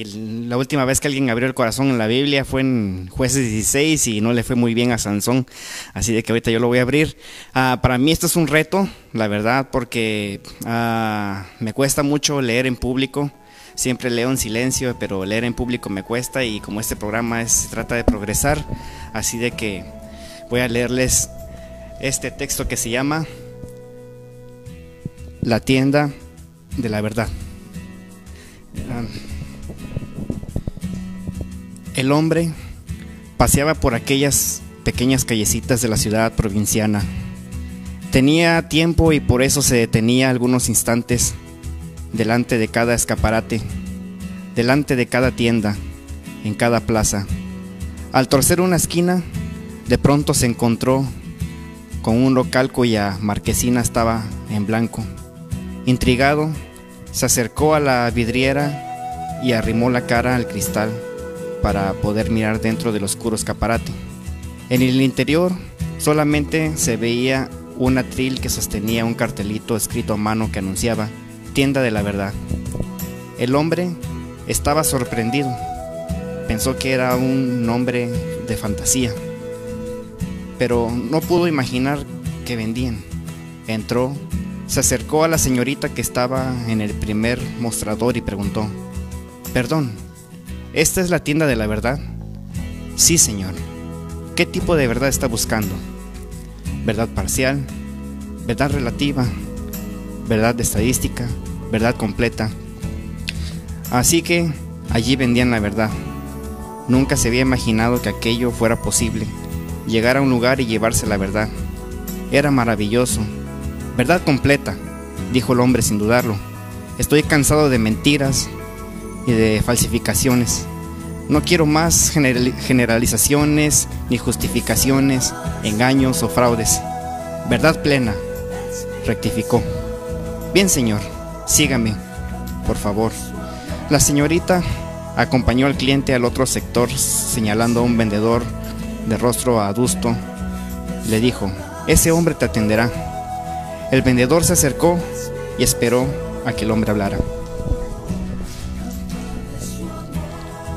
y la última vez que alguien abrió el corazón en la Biblia fue en Jueces 16 y no le fue muy bien a Sansón. Así de que ahorita yo lo voy a abrir. Ah, para mí esto es un reto, la verdad, porque ah, me cuesta mucho leer en público. Siempre leo en silencio, pero leer en público me cuesta y como este programa es- se trata de progresar, así de que voy a leerles este texto que se llama La tienda de la verdad. Ah, el hombre paseaba por aquellas pequeñas callecitas de la ciudad provinciana, Tenía tiempo y por eso se detenía algunos instantes delante de cada escaparate, delante de cada tienda, en cada plaza. Al torcer una esquina, de pronto se encontró con un local cuya marquesina estaba en blanco. Intrigado, se acercó a la vidriera y arrimó la cara al cristal para poder mirar dentro del oscuro escaparate. En el interior solamente se veía un atril que sostenía un cartelito escrito a mano que anunciaba Tienda de la Verdad. El hombre estaba sorprendido. Pensó que era un nombre de fantasía, pero no pudo imaginar que vendían. Entró, se acercó a la señorita que estaba en el primer mostrador y preguntó, Perdón, ¿esta es la tienda de la verdad? Sí, señor. ¿Qué tipo de verdad está buscando? verdad parcial, verdad relativa, verdad estadística, verdad completa. Así que allí vendían la verdad. Nunca se había imaginado que aquello fuera posible, llegar a un lugar y llevarse la verdad. Era maravilloso. Verdad completa, dijo el hombre sin dudarlo. Estoy cansado de mentiras y de falsificaciones. No quiero más generalizaciones ni justificaciones, engaños o fraudes. Verdad plena, rectificó. Bien, señor, sígame, por favor. La señorita acompañó al cliente al otro sector señalando a un vendedor de rostro adusto. Le dijo, ese hombre te atenderá. El vendedor se acercó y esperó a que el hombre hablara.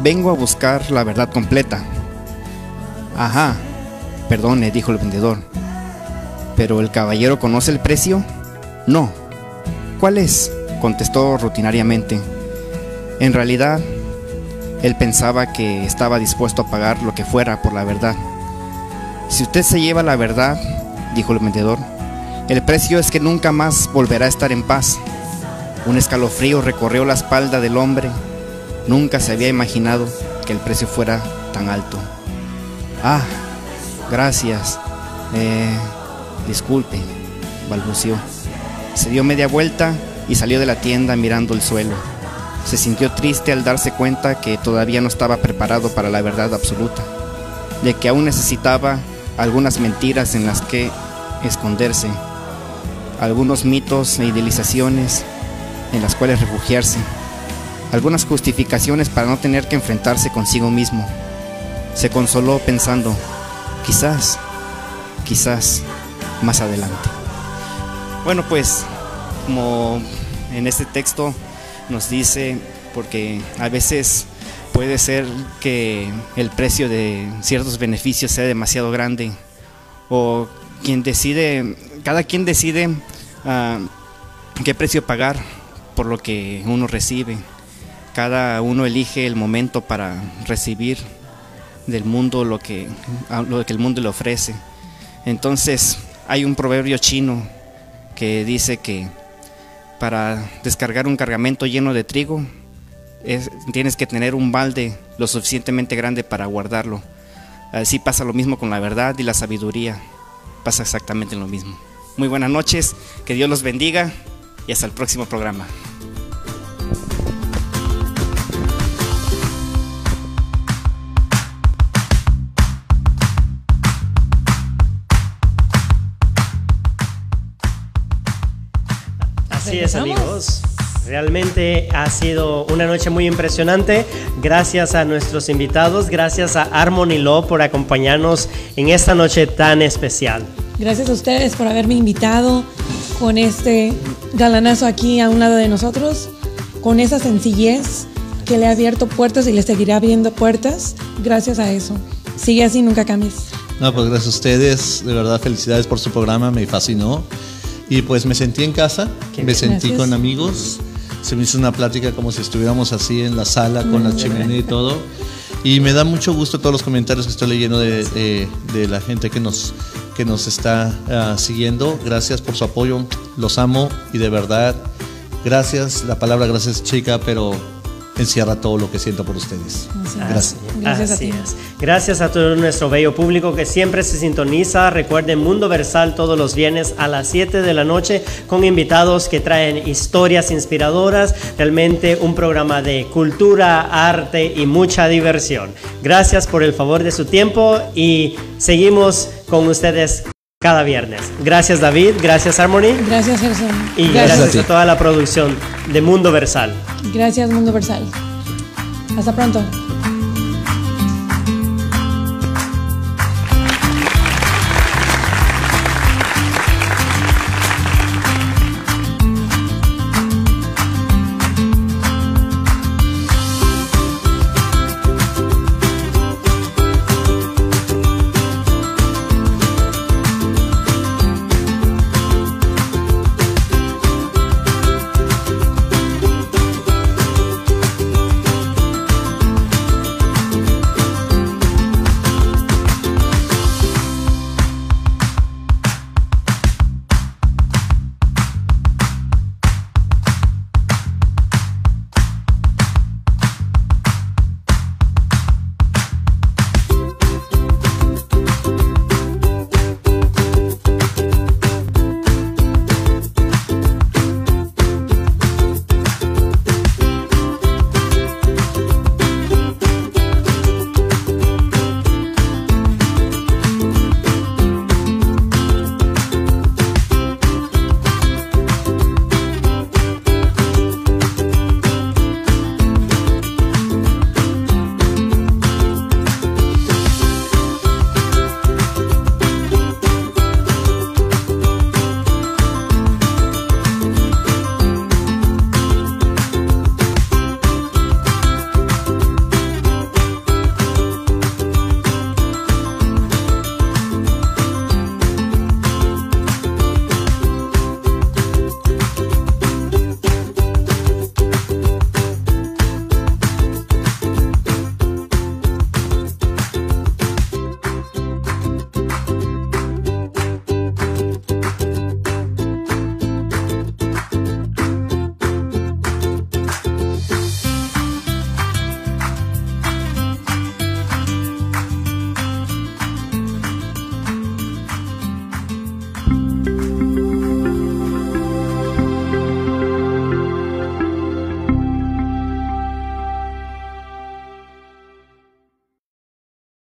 Vengo a buscar la verdad completa. Ajá, perdone, dijo el vendedor. ¿Pero el caballero conoce el precio? No. ¿Cuál es? contestó rutinariamente. En realidad, él pensaba que estaba dispuesto a pagar lo que fuera por la verdad. Si usted se lleva la verdad, dijo el vendedor, el precio es que nunca más volverá a estar en paz. Un escalofrío recorrió la espalda del hombre Nunca se había imaginado que el precio fuera tan alto. Ah, gracias. Eh, disculpe, balbuceó. Se dio media vuelta y salió de la tienda mirando el suelo. Se sintió triste al darse cuenta que todavía no estaba preparado para la verdad absoluta, de que aún necesitaba algunas mentiras en las que esconderse, algunos mitos e idealizaciones en las cuales refugiarse algunas justificaciones para no tener que enfrentarse consigo mismo. Se consoló pensando, quizás, quizás más adelante. Bueno, pues como en este texto nos dice, porque a veces puede ser que el precio de ciertos beneficios sea demasiado grande o quien decide, cada quien decide ah, qué precio pagar por lo que uno recibe cada uno elige el momento para recibir del mundo lo que, lo que el mundo le ofrece. Entonces hay un proverbio chino que dice que para descargar un cargamento lleno de trigo tienes que tener un balde lo suficientemente grande para guardarlo. Así pasa lo mismo con la verdad y la sabiduría. Pasa exactamente lo mismo. Muy buenas noches, que Dios los bendiga y hasta el próximo programa. Así es, amigos. Realmente ha sido una noche muy impresionante. Gracias a nuestros invitados, gracias a Harmony Law por acompañarnos en esta noche tan especial. Gracias a ustedes por haberme invitado con este galanazo aquí a un lado de nosotros, con esa sencillez que le ha abierto puertas y le seguirá abriendo puertas. Gracias a eso. Sigue así, nunca cambies. No, pues gracias a ustedes. De verdad, felicidades por su programa, me fascinó. Y pues me sentí en casa, me sentí con amigos, se me hizo una plática como si estuviéramos así en la sala con la chimenea y todo. Y me da mucho gusto todos los comentarios que estoy leyendo de, de, la gente que nos, que nos está ah, siguiendo. Gracias por su apoyo, los amo y de verdad, gracias. La palabra gracias chica, pero encierra todo lo que siento por ustedes. Gracias. Gracias a ti. Gracias a todo nuestro bello público que siempre se sintoniza. Recuerden Mundo Versal todos los viernes a las 7 de la noche con invitados que traen historias inspiradoras. Realmente un programa de cultura, arte y mucha diversión. Gracias por el favor de su tiempo y seguimos con ustedes cada viernes. Gracias David, gracias Harmony. Gracias Gerson. Y gracias, a, toda la producción de Mundo Versal. Gracias Mundo Versal. Hasta pronto.